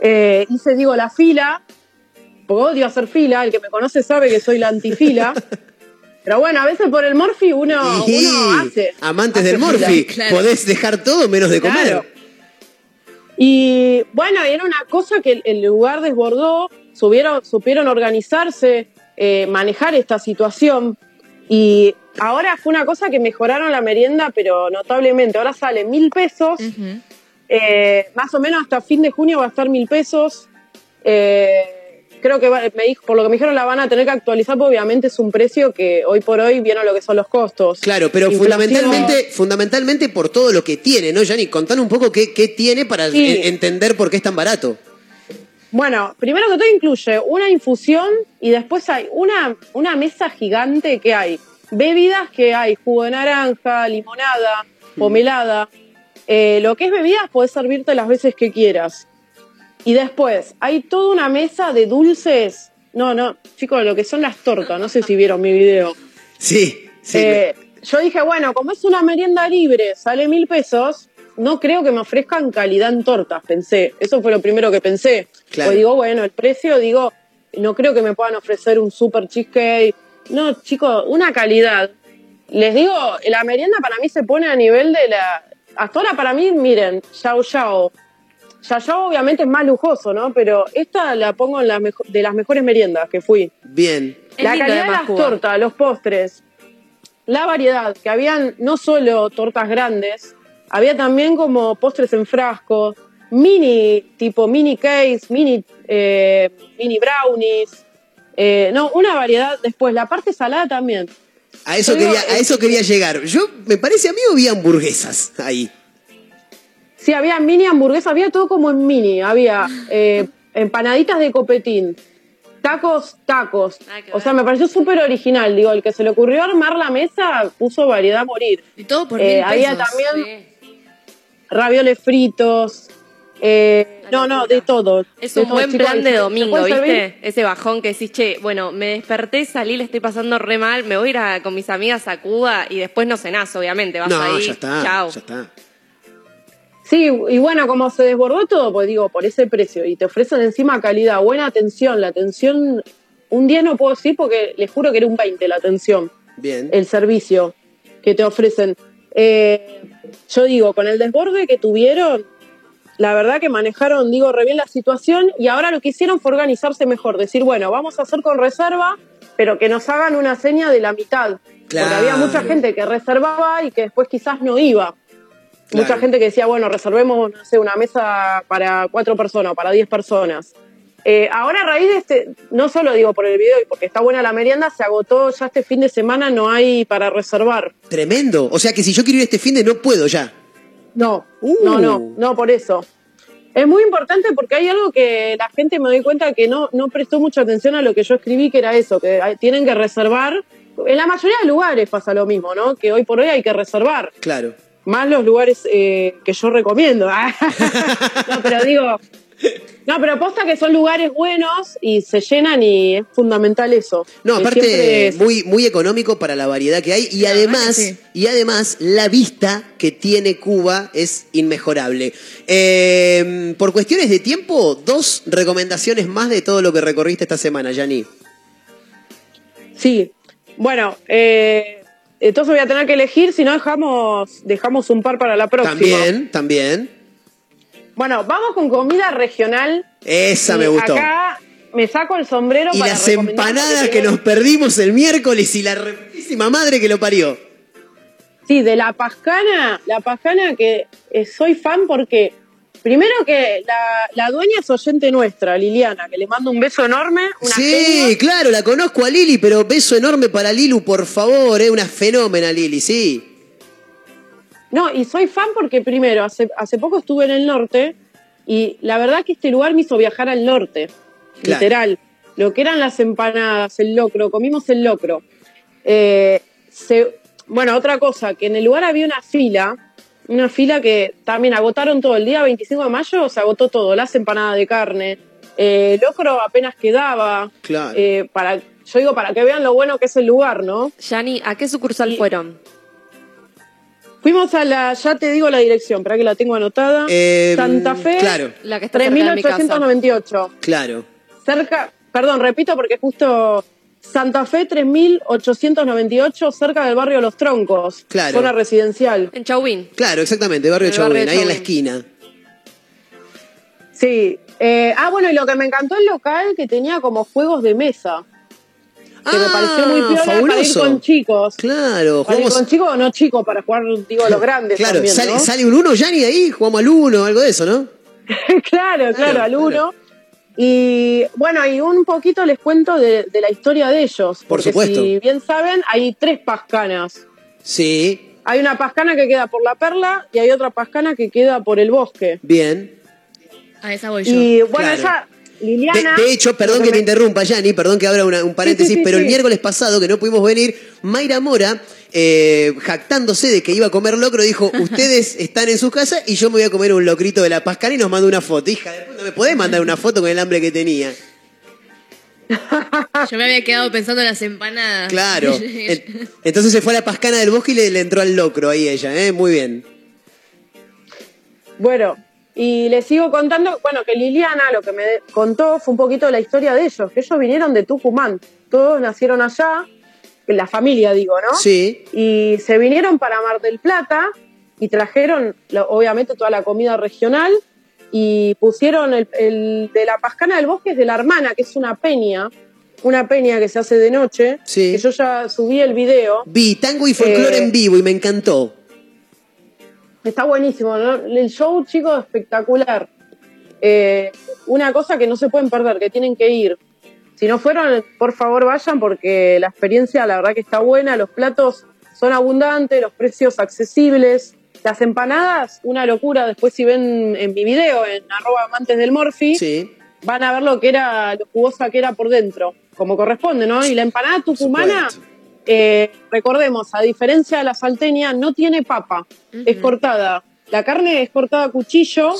Speaker 14: Eh, hice, digo, la fila. Porque odio hacer fila. El que me conoce sabe que soy la antifila. *laughs* Pero bueno, a veces por el Morphy uno, uno hace.
Speaker 4: amantes
Speaker 14: hace
Speaker 4: del Morphy,
Speaker 14: fila.
Speaker 4: podés dejar todo menos de comer.
Speaker 14: Claro. Y bueno, era una cosa que el, el lugar desbordó, subieron, supieron organizarse, eh, manejar esta situación. Y ahora fue una cosa que mejoraron la merienda, pero notablemente. Ahora sale mil pesos. Eh, más o menos hasta fin de junio va a estar mil pesos. Eh, creo que va- me dijo, por lo que me dijeron la van a tener que actualizar, porque obviamente es un precio que hoy por hoy vieron lo que son los costos.
Speaker 4: Claro, pero fundamentalmente, fundamentalmente por todo lo que tiene, ¿no, Yanni? Contanos un poco qué, qué tiene para
Speaker 14: Sí.
Speaker 4: entender por qué es tan barato.
Speaker 14: Bueno, primero que todo incluye una infusión y después hay una, una mesa gigante que hay bebidas que hay jugo de naranja, limonada, pomelada. Eh, lo que es bebidas puedes servirte las veces que quieras. Y después hay toda una mesa de dulces. No, no, chicos, lo que son las tortas. No sé si vieron mi video.
Speaker 4: Sí, sí.
Speaker 14: Eh, yo dije, bueno, como es una merienda libre, sale mil pesos, no creo que me ofrezcan calidad en tortas, pensé. Eso fue lo primero que pensé.
Speaker 4: Claro.
Speaker 14: Pues digo, bueno, el precio, digo, no creo que me puedan ofrecer un super cheesecake. No, chicos, una calidad. Les digo, la merienda para mí se pone a nivel de la... Hasta ahora para mí, miren, Yao Yao. Yao Yao obviamente es más lujoso, ¿no? Pero esta la pongo en las de las mejores meriendas que fui.
Speaker 4: Bien.
Speaker 14: La calidad de las tortas, los postres, la variedad, que habían no solo tortas grandes, había también como postres en frasco, mini, tipo mini cakes, mini, eh, mini brownies, eh, no, una variedad. Después, la parte salada también.
Speaker 4: A eso, quería, a
Speaker 14: eh,
Speaker 4: eso quería llegar. Yo, me parece a mí o vi hamburguesas ahí.
Speaker 14: Sí, había mini hamburguesas, había todo como en mini. Había eh, *laughs* empanaditas de copetín, tacos, tacos. O sea, me pareció súper original. Digo, el que se le ocurrió armar la mesa puso variedad a morir.
Speaker 8: Y todo por
Speaker 14: Eh,
Speaker 8: mil
Speaker 14: había
Speaker 8: pesos.
Speaker 14: también ravioles fritos. eh, no, no, de todo.
Speaker 6: Es un
Speaker 14: todo,
Speaker 6: buen
Speaker 14: chicos.
Speaker 6: plan
Speaker 14: ¿Se-
Speaker 6: de domingo,
Speaker 14: servir?
Speaker 6: ¿viste? Ese bajón que decís, che, bueno, me desperté, salí, le estoy pasando re mal, me voy a ir a- con mis amigas a Cuba y después no cenás, obviamente. Vas
Speaker 4: No,
Speaker 6: ahí,
Speaker 4: ya está.
Speaker 6: chao.
Speaker 4: Ya está.
Speaker 14: Sí, y bueno, como se desbordó todo, pues digo, por ese precio, y te ofrecen encima calidad, buena atención, la atención, un 10 no puedo decir porque les juro que era un 20 la atención,
Speaker 4: Bien.
Speaker 14: el servicio que te ofrecen. Eh, yo digo, con el desborde que tuvieron, la verdad que manejaron, digo, re bien la situación, y ahora lo que hicieron fue organizarse mejor, decir, bueno, vamos a hacer con reserva, pero que nos hagan una seña de la mitad. Porque había
Speaker 4: Claro.
Speaker 14: mucha gente que reservaba y que después quizás no iba.
Speaker 4: Claro.
Speaker 14: Mucha gente que decía, bueno, reservemos, no sé, una mesa para cuatro personas, para diez personas. Eh, ahora a raíz de este, no solo digo por el video y porque está buena la merienda, se agotó ya este fin de semana, no hay para reservar.
Speaker 4: Tremendo. O sea que si yo quiero ir este fin de no puedo ya.
Speaker 14: No,
Speaker 4: Uh.
Speaker 14: no, no, no por eso. Es muy importante porque hay algo que la gente me doy cuenta que no, no prestó mucha atención a lo que yo escribí, que era eso, que tienen que reservar. En la mayoría de lugares pasa lo mismo, ¿no? Que hoy por hoy hay que reservar.
Speaker 4: Claro.
Speaker 14: Más los lugares eh, que yo recomiendo. *laughs* no, pero digo. No, pero posta que son lugares buenos y se llenan y es fundamental eso.
Speaker 4: No, aparte
Speaker 14: es-
Speaker 4: muy, muy económico para la variedad que hay y además, y además la vista que tiene Cuba es inmejorable. Eh, por cuestiones de tiempo, dos recomendaciones más de todo lo que recorriste esta semana, Yani.
Speaker 14: Sí. Bueno, eh, entonces voy a tener que elegir, si no dejamos, dejamos un par para la próxima.
Speaker 4: También, también.
Speaker 14: Bueno, vamos con comida regional.
Speaker 4: Esa
Speaker 14: Y
Speaker 4: me gustó.
Speaker 14: Acá me saco el sombrero
Speaker 4: Y
Speaker 14: para
Speaker 4: las empanadas que nos perdimos el miércoles y la reputísima madre que lo parió.
Speaker 14: Sí, de la pascana, la pascana que eh, soy fan porque, primero que la, la dueña es oyente nuestra, Liliana, que le mando un beso enorme. Una
Speaker 4: Sí,
Speaker 14: genia.
Speaker 4: claro, la conozco a Lili, pero beso enorme para Lilu, por favor, eh, una fenómena Lili, sí.
Speaker 14: No, y soy fan porque primero, hace, hace poco estuve en el norte y la verdad que este lugar me hizo viajar al norte,
Speaker 4: Claro.
Speaker 14: literal. Lo que eran las empanadas, el locro, comimos el locro. Eh, se- bueno, otra cosa, que en el lugar había una fila, una fila que también agotaron todo. El día 25 de mayo se agotó todo, las empanadas de carne, eh, el locro apenas quedaba.
Speaker 4: Claro.
Speaker 14: Eh, para, yo digo, para que vean lo bueno que es el lugar, ¿no?
Speaker 6: Yani, ¿a qué sucursal fueron?
Speaker 14: Fuimos a la, ya te digo la dirección, para que la tengo anotada.
Speaker 4: Eh,
Speaker 14: Santa Fe,
Speaker 4: claro.
Speaker 6: La que está cerca de mi casa.
Speaker 14: 3898.
Speaker 4: Claro.
Speaker 14: Cerca, perdón, repito porque justo Santa Fe 3898, cerca del barrio Los Troncos.
Speaker 4: Claro.
Speaker 14: Zona residencial.
Speaker 6: En Chauvín.
Speaker 4: Claro, exactamente, barrio
Speaker 14: El barrio
Speaker 4: Chauvin, ahí en la
Speaker 14: Chauvin.
Speaker 4: esquina.
Speaker 14: Sí. Eh, ah, bueno, y lo que me encantó el local que tenía como juegos de mesa. que me pareció muy piola para ir
Speaker 4: fabuloso.
Speaker 14: con chicos.
Speaker 4: Claro,
Speaker 14: Para ir
Speaker 4: jugamos.
Speaker 14: con chicos o no chicos, para jugar, digo, los grandes
Speaker 4: Claro,
Speaker 14: también,
Speaker 4: sale,
Speaker 14: ¿no?
Speaker 4: sale un uno, Yanni, ahí, jugamos al uno, algo de eso, ¿no? *laughs*
Speaker 14: claro, claro, al uno. Y bueno, y un poquito les cuento de, de la historia de ellos.
Speaker 4: Por
Speaker 14: porque
Speaker 4: supuesto.
Speaker 14: si bien saben, hay tres pascanas.
Speaker 4: Sí,
Speaker 14: Hay una pascana que queda por la perla y hay otra pascana que queda por el bosque.
Speaker 4: bien.
Speaker 8: A esa voy yo.
Speaker 14: Y bueno,
Speaker 4: Claro. De,
Speaker 14: Liliana.
Speaker 4: de hecho, perdón que te
Speaker 14: me-
Speaker 4: interrumpa, Yanni, perdón que abra una- un paréntesis,
Speaker 14: Sí, sí, sí,
Speaker 4: pero el miércoles pasado que no pudimos venir, Mayra Mora, eh, jactándose de que iba a comer locro, dijo, *laughs* ustedes están en sus casas y yo me voy a comer un locrito de la pascana y nos mandó una foto. Hija de puta, ¿me podés mandar una foto con el hambre que tenía? *laughs*
Speaker 8: Yo me había quedado pensando en las empanadas.
Speaker 4: Claro. *laughs* En- Entonces se fue a la pascana del bosque y le, le entró al locro ahí ella, ¿eh? Muy bien.
Speaker 14: Bueno, y les sigo contando, bueno, que Liliana lo que me contó fue un poquito la historia de ellos, que ellos vinieron de Tucumán, todos nacieron allá, la familia digo, ¿no?
Speaker 4: Sí.
Speaker 14: Y se vinieron para Mar del Plata y trajeron, obviamente, toda la comida regional y pusieron el, el de la Pascana del Bosque es de la hermana, que es una peña, una peña que se hace de noche,
Speaker 4: Sí.
Speaker 14: que yo ya subí el video.
Speaker 4: Vi tango y folclore
Speaker 14: Eh,
Speaker 4: en vivo y me encantó.
Speaker 14: Está buenísimo, ¿no? El show, chicos, espectacular. Eh, una cosa que no se pueden perder, que tienen que ir. Si no fueron, por favor vayan porque la experiencia, la verdad que está buena. Los platos son abundantes, los precios accesibles. Las empanadas, una locura. Después, si ven en mi video, en arroba amantes del Morphy, van a ver lo que era, lo jugosa que era por dentro, como corresponde, ¿no? Y la empanada tucumana, eh, recordemos, a diferencia de la salteña, no tiene papa, es cortada. La carne es cortada a cuchillo,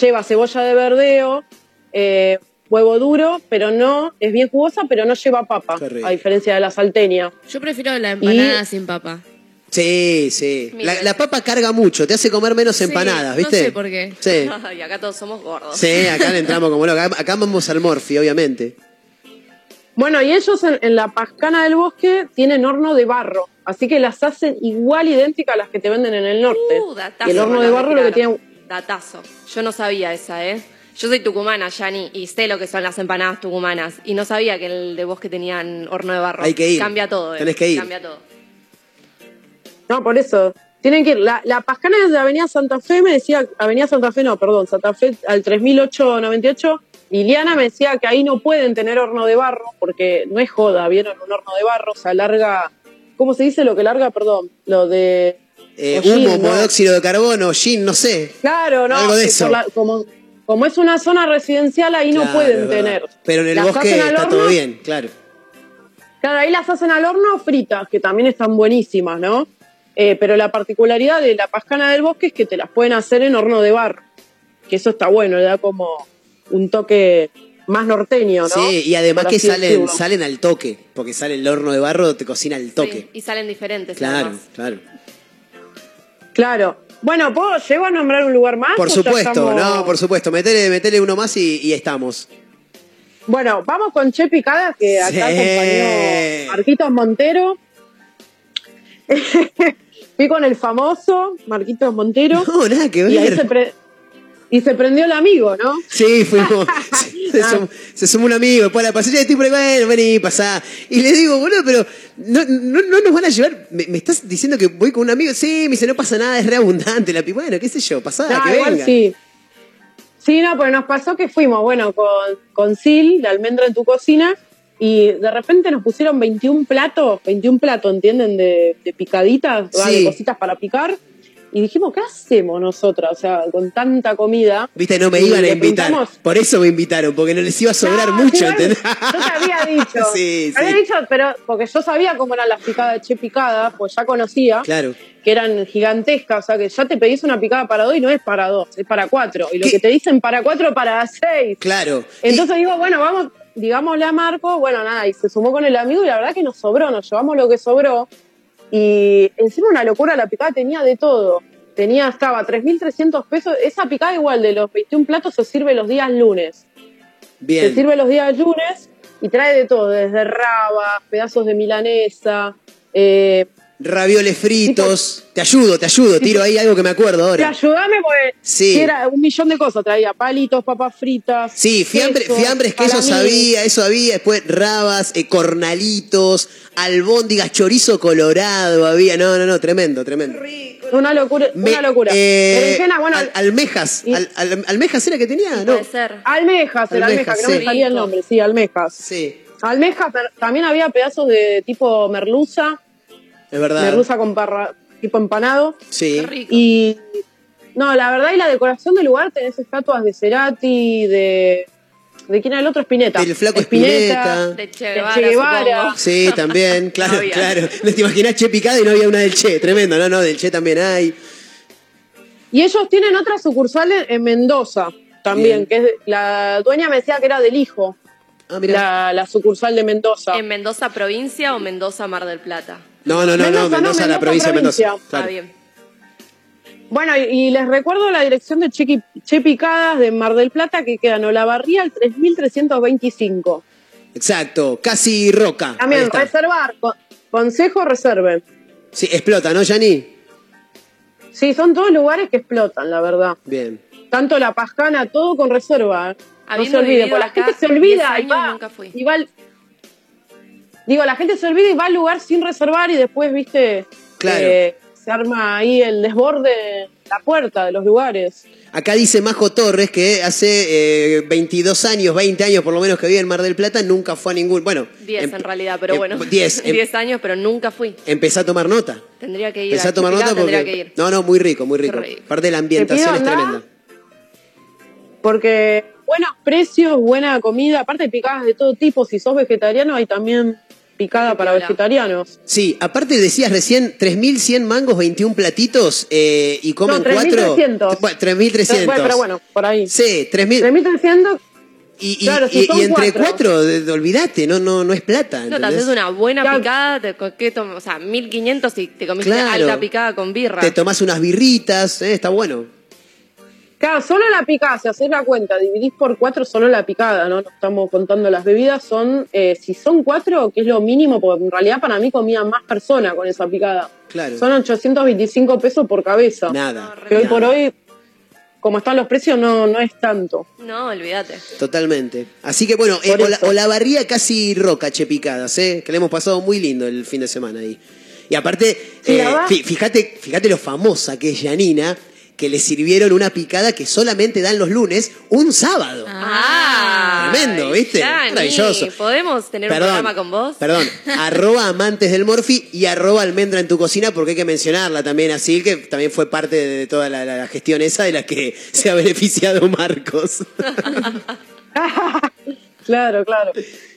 Speaker 14: lleva cebolla de verdeo, eh, huevo duro, pero no, es bien jugosa, pero no lleva papa, a diferencia de la salteña.
Speaker 8: Yo prefiero la empanada
Speaker 14: Y-
Speaker 8: sin papa.
Speaker 4: Sí, sí. La, la papa carga mucho, te hace comer menos empanadas, ¿viste?
Speaker 8: No sé por qué.
Speaker 4: Sí. *laughs*
Speaker 6: y acá todos somos gordos.
Speaker 4: Sí, acá le entramos como loco. Acá, acá vamos al Morphy, obviamente.
Speaker 14: Bueno, y ellos en, en la Pascana del Bosque tienen horno de barro, así que las hacen igual idénticas a las que te venden en el norte.
Speaker 6: Uh, datazo
Speaker 14: y el horno de barro lo que tiene
Speaker 6: Datazo. Yo no sabía esa, ¿eh? Yo soy tucumana, Yani, y sé lo que son las empanadas tucumanas. Y no sabía que el de bosque tenían horno de barro.
Speaker 4: Hay que ir.
Speaker 6: Cambia todo, ¿eh?
Speaker 4: Tenés que ir.
Speaker 6: Cambia todo.
Speaker 14: No, por eso. Tienen que ir. La, la Pascana es de Avenida Santa Fe, me decía, Avenida Santa Fe, no, perdón, Santa Fe al 3898. Liliana me decía que ahí no pueden tener horno de barro, porque no es joda, vieron un horno de barro, o sea, larga, ¿cómo se dice lo que larga? Perdón, lo de...
Speaker 4: Eh,
Speaker 14: hollín,
Speaker 4: humo,
Speaker 14: ¿no?
Speaker 4: monóxido de carbono, gin, no sé.
Speaker 14: Claro, no,
Speaker 4: Algo de eso.
Speaker 14: la- como, como es una zona residencial, ahí no pueden tener.
Speaker 4: Pero en el
Speaker 14: Las
Speaker 4: bosque está todo bien, claro.
Speaker 14: Claro, ahí las hacen al horno fritas, que también están buenísimas, ¿no? Eh, pero la particularidad de la pascana del bosque es que te las pueden hacer en horno de barro. Que eso está bueno, le da como un toque más norteño, ¿no?
Speaker 4: Sí, y además que salen, salen al toque, porque sale el horno de barro, te cocina al toque.
Speaker 6: Sí, y salen diferentes.
Speaker 4: Claro,
Speaker 6: además.
Speaker 4: claro.
Speaker 14: Claro. Bueno, ¿puedo, ¿llego a nombrar un lugar más?
Speaker 4: Por supuesto,
Speaker 14: estamos-
Speaker 4: no, por supuesto. Metele, metele uno más y, y estamos.
Speaker 14: Bueno, vamos con Che Picada, que acá
Speaker 4: Sí.
Speaker 14: acompañó Marquitos Montero. *laughs* Fui con el famoso Marquitos Montero.
Speaker 4: No, nada que
Speaker 14: Y ahí
Speaker 4: ver.
Speaker 14: se, pre- y se prendió el amigo, ¿no?
Speaker 4: Sí, fuimos. *laughs* sí, se, sum- se sumó un amigo, después la estoy por ahí, bueno, vení, pasá. Y le digo, boludo, pero no, no, no nos van a llevar. ¿Me, me estás diciendo que voy con un amigo? Sí, me dice, no pasa nada, es re abundante la. Bueno, qué sé yo, pasá,
Speaker 14: No,
Speaker 4: que
Speaker 14: igual
Speaker 4: venga.
Speaker 14: sí. Sí, no, pues nos pasó que fuimos, bueno, con, con Sil, la almendra en tu cocina, y de repente nos pusieron 21 platos, 21 platos, ¿entienden? De, de picaditas.
Speaker 4: Sí.
Speaker 14: de cositas para picar. Y dijimos, ¿qué hacemos nosotras? O sea, con tanta comida.
Speaker 4: Viste, no me iban a invitar.
Speaker 14: preguntamos-
Speaker 4: Por eso me invitaron, porque no les iba a sobrar
Speaker 14: No,
Speaker 4: mucho, ¿entendés?
Speaker 14: Yo te había *laughs* dicho.
Speaker 4: Sí,
Speaker 14: había
Speaker 4: sí.
Speaker 14: dicho, pero porque yo sabía cómo eran las picadas de Che Picada, pues ya conocía
Speaker 4: Claro.
Speaker 14: que eran gigantescas, o sea que ya te pedís una picada para dos y no es para dos, es para cuatro. Y lo
Speaker 4: ¿Qué?
Speaker 14: que te dicen para cuatro, para seis.
Speaker 4: Claro.
Speaker 14: Entonces digo, bueno, vamos, digámosle a Marco, bueno, nada, y se sumó con el amigo y la verdad que nos sobró, nos llevamos lo que sobró. Y encima una locura, la picada tenía de todo. Tenía, estaba 3.300 pesos. Esa picada igual de los 21 platos se sirve los días lunes. Se
Speaker 4: Bien.
Speaker 14: sirve los días lunes y trae de todo, desde rabas, pedazos de milanesa, eh,
Speaker 4: ravioles fritos. Te ayudo, te ayudo, tiro ahí algo que me acuerdo
Speaker 14: Te
Speaker 4: ahora.
Speaker 14: ayudame porque
Speaker 4: Sí.
Speaker 14: era un millón de cosas. Traía palitos, papas fritas.
Speaker 4: Sí, fiambre,
Speaker 14: queso,
Speaker 4: fiambres, queso
Speaker 14: palamín.
Speaker 4: sabía, eso había, después rabas, eh, cornalitos, albóndigas, chorizo colorado había, no, no, no, tremendo, tremendo.
Speaker 14: Una locura,
Speaker 4: Me-
Speaker 14: una locura.
Speaker 4: eh,
Speaker 14: Berenjena, bueno,
Speaker 4: al- almejas, al- al- almejas era que tenía, ¿no?
Speaker 6: Puede ser.
Speaker 14: almejas, el
Speaker 4: Almejas,
Speaker 14: almeja, que no
Speaker 4: sí.
Speaker 14: me salía el nombre, sí, almejas.
Speaker 4: Sí,
Speaker 14: Almejas, pero también había pedazos de tipo merluza,
Speaker 4: es verdad.
Speaker 14: merluza con parra, tipo empanado.
Speaker 4: Sí.
Speaker 14: Y no, la verdad y la decoración del lugar tenés estatuas de Cerati, de ¿de quién era el otro? Spinetta.
Speaker 4: Del flaco Spinetta.
Speaker 6: De Che
Speaker 14: de
Speaker 6: Guevara,
Speaker 14: Che Guevara.
Speaker 6: supongo.
Speaker 4: Sí, también, *laughs* claro,
Speaker 6: No
Speaker 4: claro. ¿No te imaginas Che picada y no había una del Che? Tremendo, no, no, del Che también hay.
Speaker 14: Y ellos tienen otra sucursal en, en Mendoza también,
Speaker 4: Bien.
Speaker 14: que es de- la dueña me decía que era del hijo.
Speaker 4: Ah, mira.
Speaker 14: La, la sucursal de Mendoza.
Speaker 6: ¿En Mendoza provincia o Mendoza Mar del Plata?
Speaker 4: No, no, no, no,
Speaker 14: Mendoza, no,
Speaker 4: Mendoza, la provincia de Mendoza. claro.
Speaker 6: Ah, bien.
Speaker 14: Bueno, y, les recuerdo la dirección de Che, Che Picadas de Mar del Plata que queda en Olavarría al 3325.
Speaker 4: Exacto, casi roca.
Speaker 14: También reservar, con- consejo reserven.
Speaker 4: Sí, explota, ¿no, Yanni?
Speaker 14: Sí, son todos lugares que explotan, la verdad.
Speaker 4: Bien.
Speaker 14: Tanto la pascana, todo con reserva. ¿eh? No se olvide, porque la gente se
Speaker 6: 10
Speaker 14: olvida y va,
Speaker 6: nunca fui.
Speaker 14: y va Digo, la gente se olvida y va al lugar sin reservar y después, viste,
Speaker 4: Claro.
Speaker 14: eh, se arma ahí el desborde, la puerta de los lugares.
Speaker 4: Acá dice Majo Torres que hace eh, 22 años, 20 años por lo menos que vive en Mar del Plata, nunca fue a ningún. Bueno,
Speaker 6: 10
Speaker 4: em-
Speaker 6: en realidad, pero
Speaker 4: em-
Speaker 6: bueno. *laughs*
Speaker 4: 10, em-
Speaker 6: 10 años, pero nunca fui.
Speaker 4: empezá a tomar nota.
Speaker 6: Tendría que ir.
Speaker 4: Empezá a tomar nota porque.
Speaker 6: Tendría que ir.
Speaker 4: No, no, muy rico, muy rico.
Speaker 6: Rico.
Speaker 4: Aparte la ambientación es tremenda.
Speaker 14: Porque buenos precios, buena comida, aparte picadas de todo tipo. Si sos vegetariano, hay también picada para vegetarianos.
Speaker 4: Sí, aparte decías recién 3.100 mangos, 21 platitos eh, y comen
Speaker 14: No,
Speaker 4: 4.
Speaker 14: 3.300.
Speaker 4: Bueno, 3.300.
Speaker 14: Bueno, pero bueno, por ahí.
Speaker 4: Sí, 3.000.
Speaker 14: 3.300,
Speaker 4: Y, y,
Speaker 14: Claro, si
Speaker 4: y- y entre
Speaker 14: cuatro.
Speaker 4: 4, de- de- olvídate, no, no, no es plata.
Speaker 6: No, te haces una buena
Speaker 14: Claro.
Speaker 6: picada, te, co- ¿qué tom- o sea, 1500 y te comiste
Speaker 4: Claro.
Speaker 6: alta picada con birra.
Speaker 4: Te tomás unas birritas, eh, está bueno.
Speaker 14: Claro, solo la picada, si haces la cuenta, dividís por cuatro solo la picada, ¿no? No estamos contando las bebidas, son, eh, si son cuatro, que es lo mínimo, porque en realidad para mí comían más personas con esa picada.
Speaker 4: Claro.
Speaker 14: Son 825 pesos por cabeza.
Speaker 4: Nada.
Speaker 14: Que hoy
Speaker 4: nada.
Speaker 14: por hoy, como están los precios, no, no es tanto.
Speaker 6: No, olvídate.
Speaker 4: Totalmente. Así que bueno, eh, Ola-
Speaker 14: eso.
Speaker 4: Olavarría casi roca, che picadas, ¿eh? que le hemos pasado muy lindo el fin de semana ahí. Y aparte, eh,
Speaker 14: la
Speaker 4: fíjate, fíjate lo famosa que es Janina, que le sirvieron una picada que solamente dan los lunes, un sábado.
Speaker 6: Ah,
Speaker 4: Tremendo, ¿viste? Maravilloso.
Speaker 6: ¿Podemos tener un programa con vos?
Speaker 4: Perdón, *laughs* arroba amantes del Morphy y arroba almendra en tu cocina porque hay que mencionarla también así, que también fue parte de toda la, la- la gestión esa de la que *laughs* se ha beneficiado Marcos. *laughs*
Speaker 14: Claro, claro.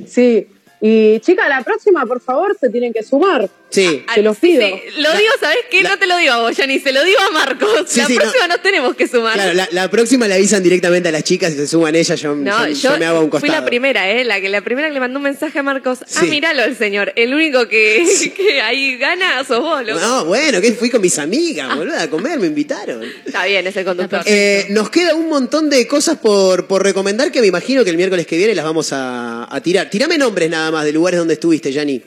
Speaker 14: Sí. Y chica, la próxima, por favor, se tienen que sumar.
Speaker 4: Sí.
Speaker 14: Se los pido.
Speaker 6: Sí, lo digo, ¿sabes qué?
Speaker 4: la-
Speaker 6: no te lo digo a vos, Yanni, se lo digo a Marcos.
Speaker 4: Sí,
Speaker 6: la
Speaker 4: sí, no.
Speaker 6: próxima nos tenemos que sumar.
Speaker 4: Claro, la, la próxima le avisan directamente a las chicas y se suman ellas, yo,
Speaker 6: No,
Speaker 4: yo-
Speaker 6: yo,
Speaker 4: yo me hago un
Speaker 6: fui
Speaker 4: costado.
Speaker 6: la primera, ¿eh? La, que, la primera que le mandó un mensaje a Marcos. Ah,
Speaker 4: Sí.
Speaker 6: míralo el señor. El único que, que ahí gana sos vos, loco.
Speaker 4: No, bueno, que fui con mis amigas, boludo, a comer, me invitaron.
Speaker 6: Está bien, es el conductor.
Speaker 4: Eh, nos queda un montón de cosas por, por recomendar que me imagino que el miércoles que viene las vamos a, a tirar. Tirame nombres nada más de lugares donde estuviste, Yanni.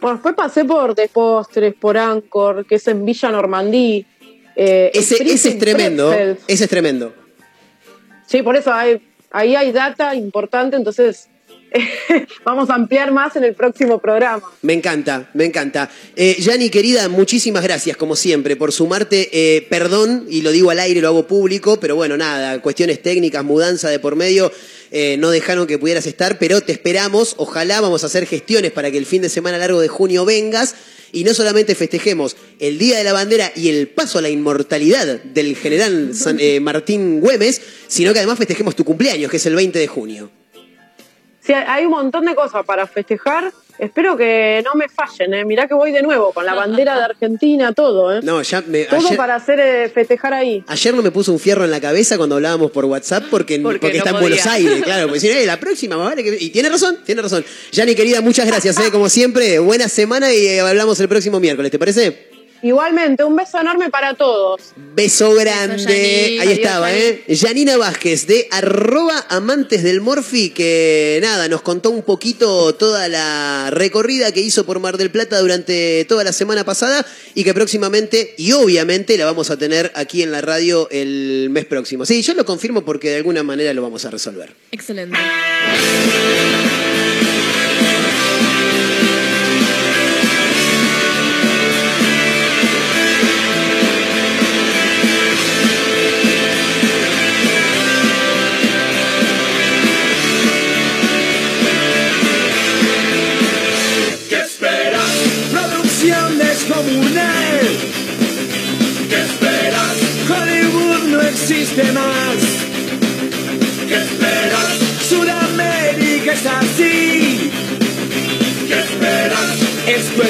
Speaker 14: Bueno, después pasé por De Postres, por Anchor, que es en Villa Normandí. Eh,
Speaker 4: Ese, es tremendo, ese es tremendo.
Speaker 14: Sí, por eso hay, ahí hay data importante, entonces *laughs* vamos a ampliar más en el próximo programa.
Speaker 4: Me encanta, me encanta. Eh, querida, muchísimas gracias, como siempre, por sumarte. Eh, perdón, y lo digo al aire, lo hago público, pero bueno, nada, cuestiones técnicas, mudanza de por medio, eh, no dejaron que pudieras estar, pero te esperamos. Ojalá vamos a hacer gestiones para que el fin de semana largo de junio vengas y no solamente festejemos el Día de la Bandera y el paso a la inmortalidad del general eh, Martín Güemes, sino que además festejemos tu cumpleaños, que es el 20 de junio.
Speaker 14: Sí, hay un montón de cosas para festejar. Espero que no me fallen, ¿eh? Mirá que voy de nuevo con la bandera de Argentina, todo, ¿eh?
Speaker 4: No, ya me,
Speaker 14: todo
Speaker 4: ayer-
Speaker 14: para hacer eh, festejar ahí.
Speaker 4: Ayer no me puso un fierro en la cabeza cuando hablábamos por WhatsApp porque,
Speaker 14: Porque
Speaker 4: porque,
Speaker 14: no
Speaker 4: está en. Buenos Aires, *laughs* claro. Porque si no, eh, la próxima, más vale que... Y tiene razón, tiene razón. Yani, querida, muchas gracias, eh, como siempre. Buena semana y eh, hablamos el próximo miércoles, ¿te parece?
Speaker 14: Igualmente, un beso enorme para todos.
Speaker 4: Beso grande. Ahí estaba, ¿eh? Janina Vázquez de arroba amantes del Morfi, que nada, nos contó un poquito toda la recorrida que hizo por Mar del Plata durante toda la semana pasada y que próximamente, y obviamente, la vamos a tener aquí en la radio el mes próximo. Sí, yo lo confirmo porque de alguna manera lo vamos a resolver.
Speaker 8: Excelente.
Speaker 15: existe ¿Qué esperas? Sudamérica es así. ¿Qué esperas? Esto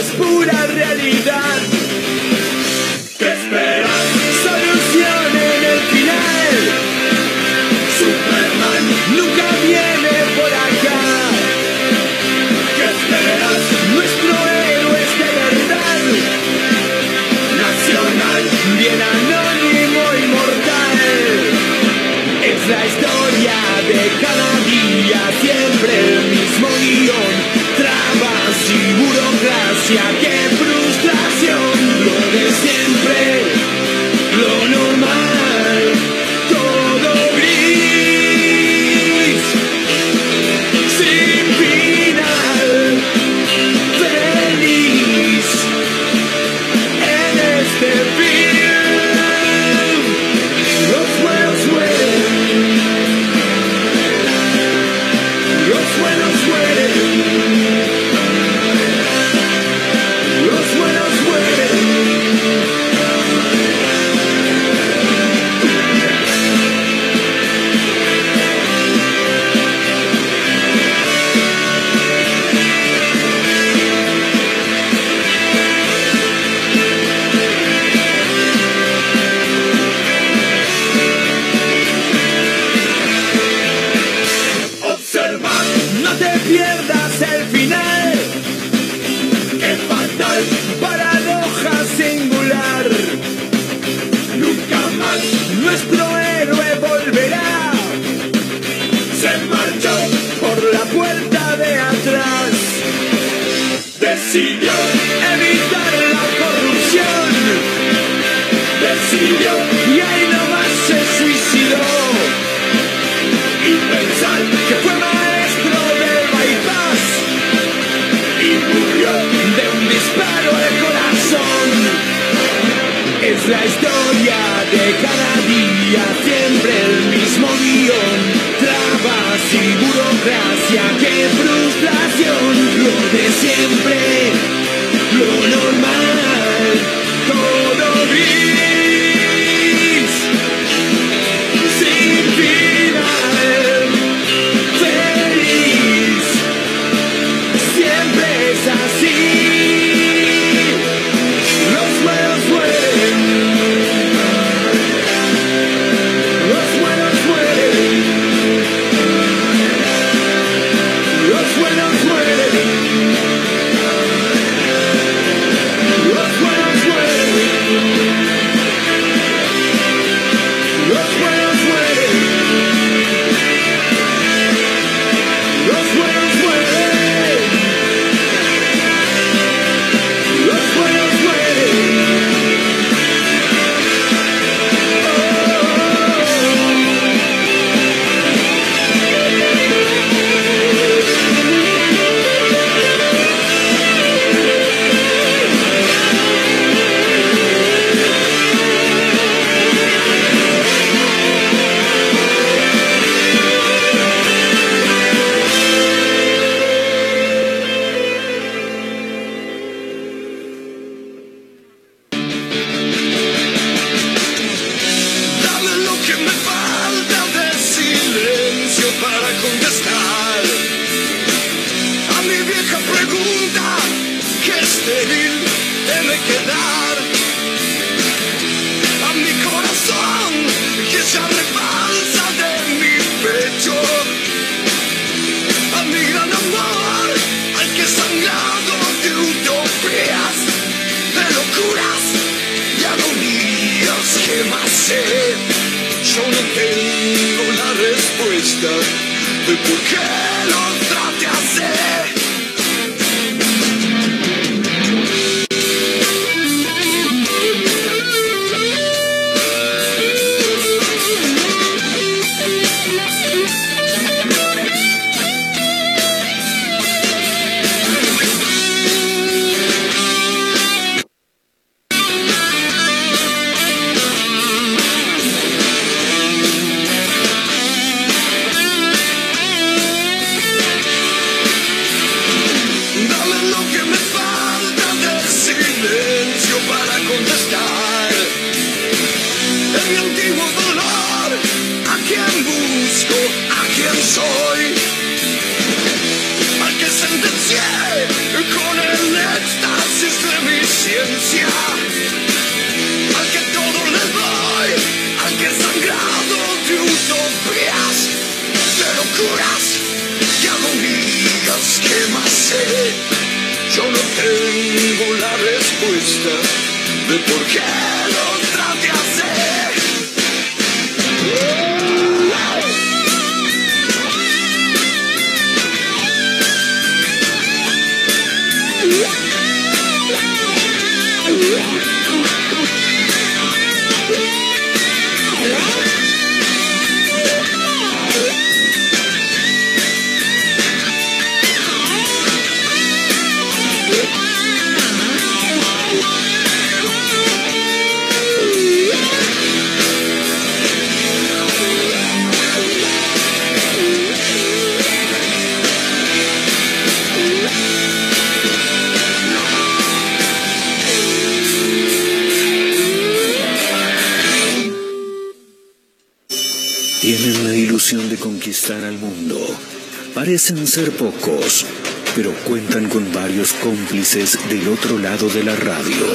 Speaker 3: ser pocos, pero cuentan con varios cómplices del otro lado de la radio.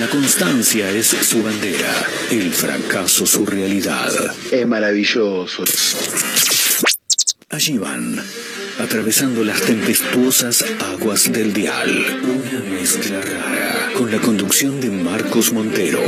Speaker 3: La constancia es su bandera, el fracaso su realidad.
Speaker 16: Es maravilloso.
Speaker 3: Allí van, atravesando las tempestuosas aguas del dial. Una mezcla rara, con la conducción de Marcos Montero.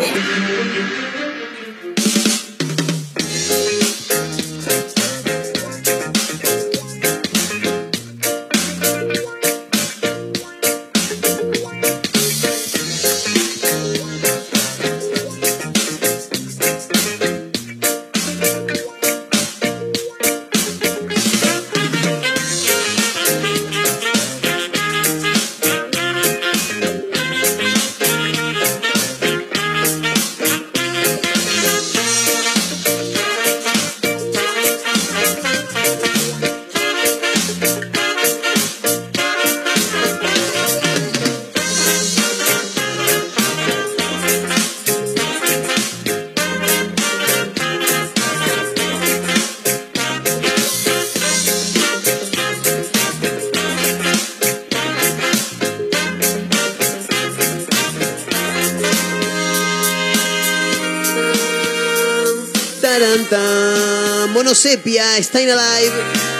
Speaker 4: Monosepia, Stayin' Alive,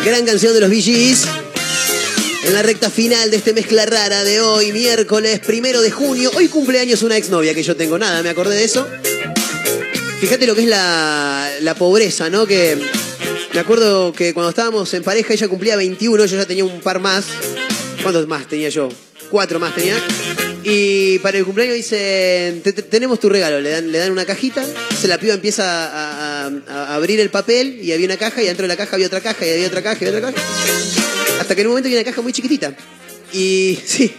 Speaker 4: gran canción de los Gees. En la recta final de este mezcla rara de hoy, miércoles primero de junio. Hoy cumpleaños una exnovia que yo tengo, nada, me acordé de eso. Fíjate lo que es la, la pobreza, ¿no? Que me acuerdo que cuando estábamos en pareja ella cumplía 21, yo ya tenía un par más. ¿Cuántos más tenía yo? Cuatro más tenía. Y para el cumpleaños dicen, "Te- te- tenemos tu regalo, le dan, le dan una cajita, se la piba empieza a, a- abrir el papel y había una caja y dentro de la caja había otra caja y había otra caja y había otra caja. Hasta que en un momento había una caja muy chiquitita. Y *laughs* sí,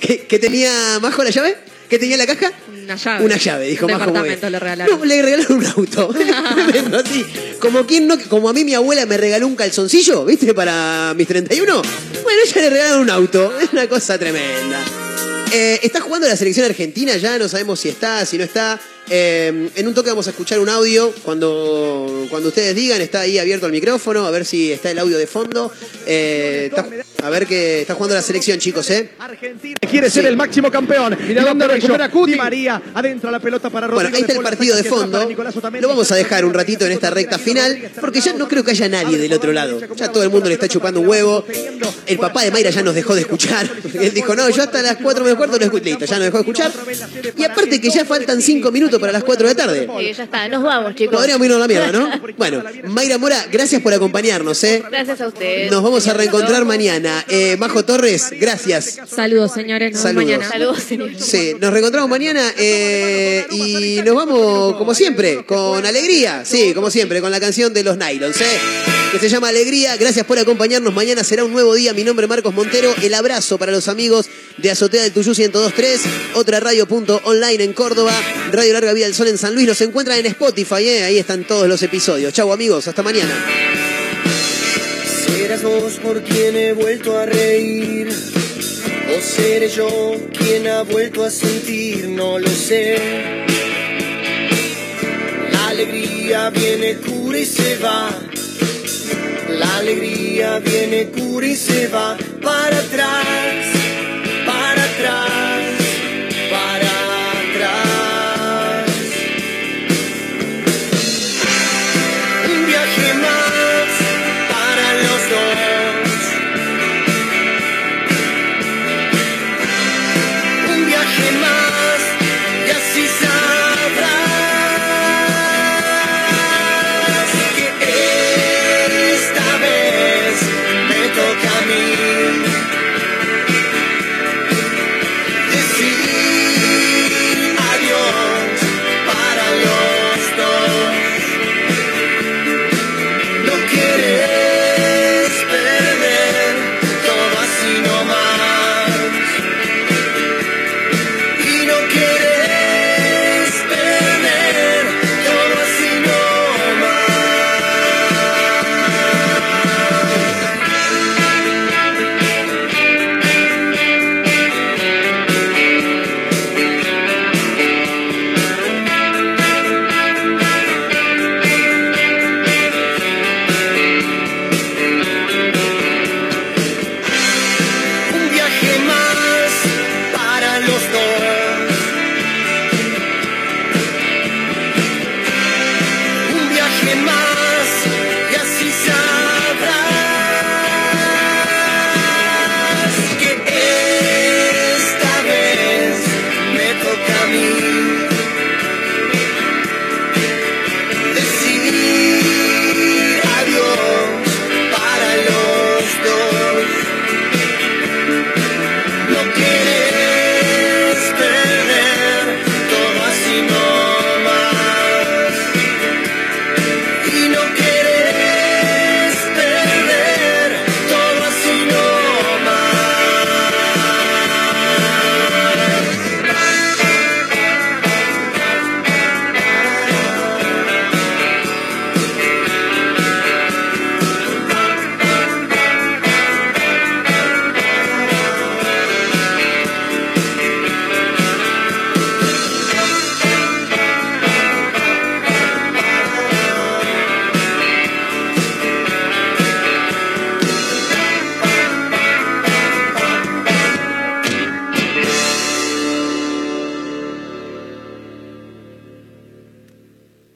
Speaker 4: ¿qué, qué tenía Majo la llave? ¿Qué tenía en la caja?
Speaker 6: Una llave.
Speaker 4: Una llave, dijo
Speaker 6: Un
Speaker 4: Majo.
Speaker 6: departamento le regalaron.
Speaker 4: No, le regalaron un auto. *laughs* Así. Como, quien no, como a mí mi abuela me regaló un calzoncillo, ¿viste? Para mis 31. Bueno, ella le regalaron un auto. Es una cosa tremenda. Eh, está jugando la selección argentina ya, no sabemos si está, si no está. Eh, en un toque vamos a escuchar un audio cuando, cuando ustedes digan, está ahí abierto el micrófono, a ver si está el audio de fondo. Eh, está- a ver que está jugando la selección, chicos, ¿eh?
Speaker 17: Quiere ser el máximo campeón. Mira dónde
Speaker 4: Pero
Speaker 17: recupera Cuti. María adentro la pelota para Rodrigo.
Speaker 4: Bueno, ahí está el partido de fondo. Lo vamos a dejar un ratito en esta recta final, porque ya no creo que haya nadie del otro lado. Ya todo el mundo le está chupando un huevo. El papá de Mayra ya nos dejó de escuchar. Él dijo, no, yo hasta las 4 menos cuarto lo escucho. Listo, ya nos dejó de escuchar. Y aparte que ya faltan 5 minutos minutos para las 4 de la tarde.
Speaker 5: Sí, ya está, nos vamos, chicos.
Speaker 4: Podríamos irnos a la mierda, ¿no? *laughs* Bueno, Mayra Mora, gracias por acompañarnos, ¿eh?
Speaker 5: Gracias a ustedes.
Speaker 4: Nos vamos a reencontrar mañana. Eh, Majo Torres, gracias.
Speaker 8: Saludos, señores. Nos
Speaker 4: Saludos.
Speaker 8: mañana.
Speaker 5: Saludos, señor.
Speaker 4: Sí, nos reencontramos mañana eh, y nos vamos, como siempre, con alegría. Sí, como siempre, con la canción de los Nylons, ¿eh? que se llama Alegría. Gracias por acompañarnos. Mañana será un nuevo día. Mi nombre es Marcos Montero. El abrazo para los amigos de Azotea del Tuyú 1023, otra radio.online en Córdoba, Radio Larga Vida del Sol en San Luis. Nos encuentran en Spotify, ¿eh? ahí están todos los episodios. Chau amigos, hasta mañana.
Speaker 17: Serás vos por quien he vuelto a reír. O seré yo quien ha vuelto a sentir, no lo sé. La alegría viene, cura y se va. La alegría viene, cura y se va. Para atrás,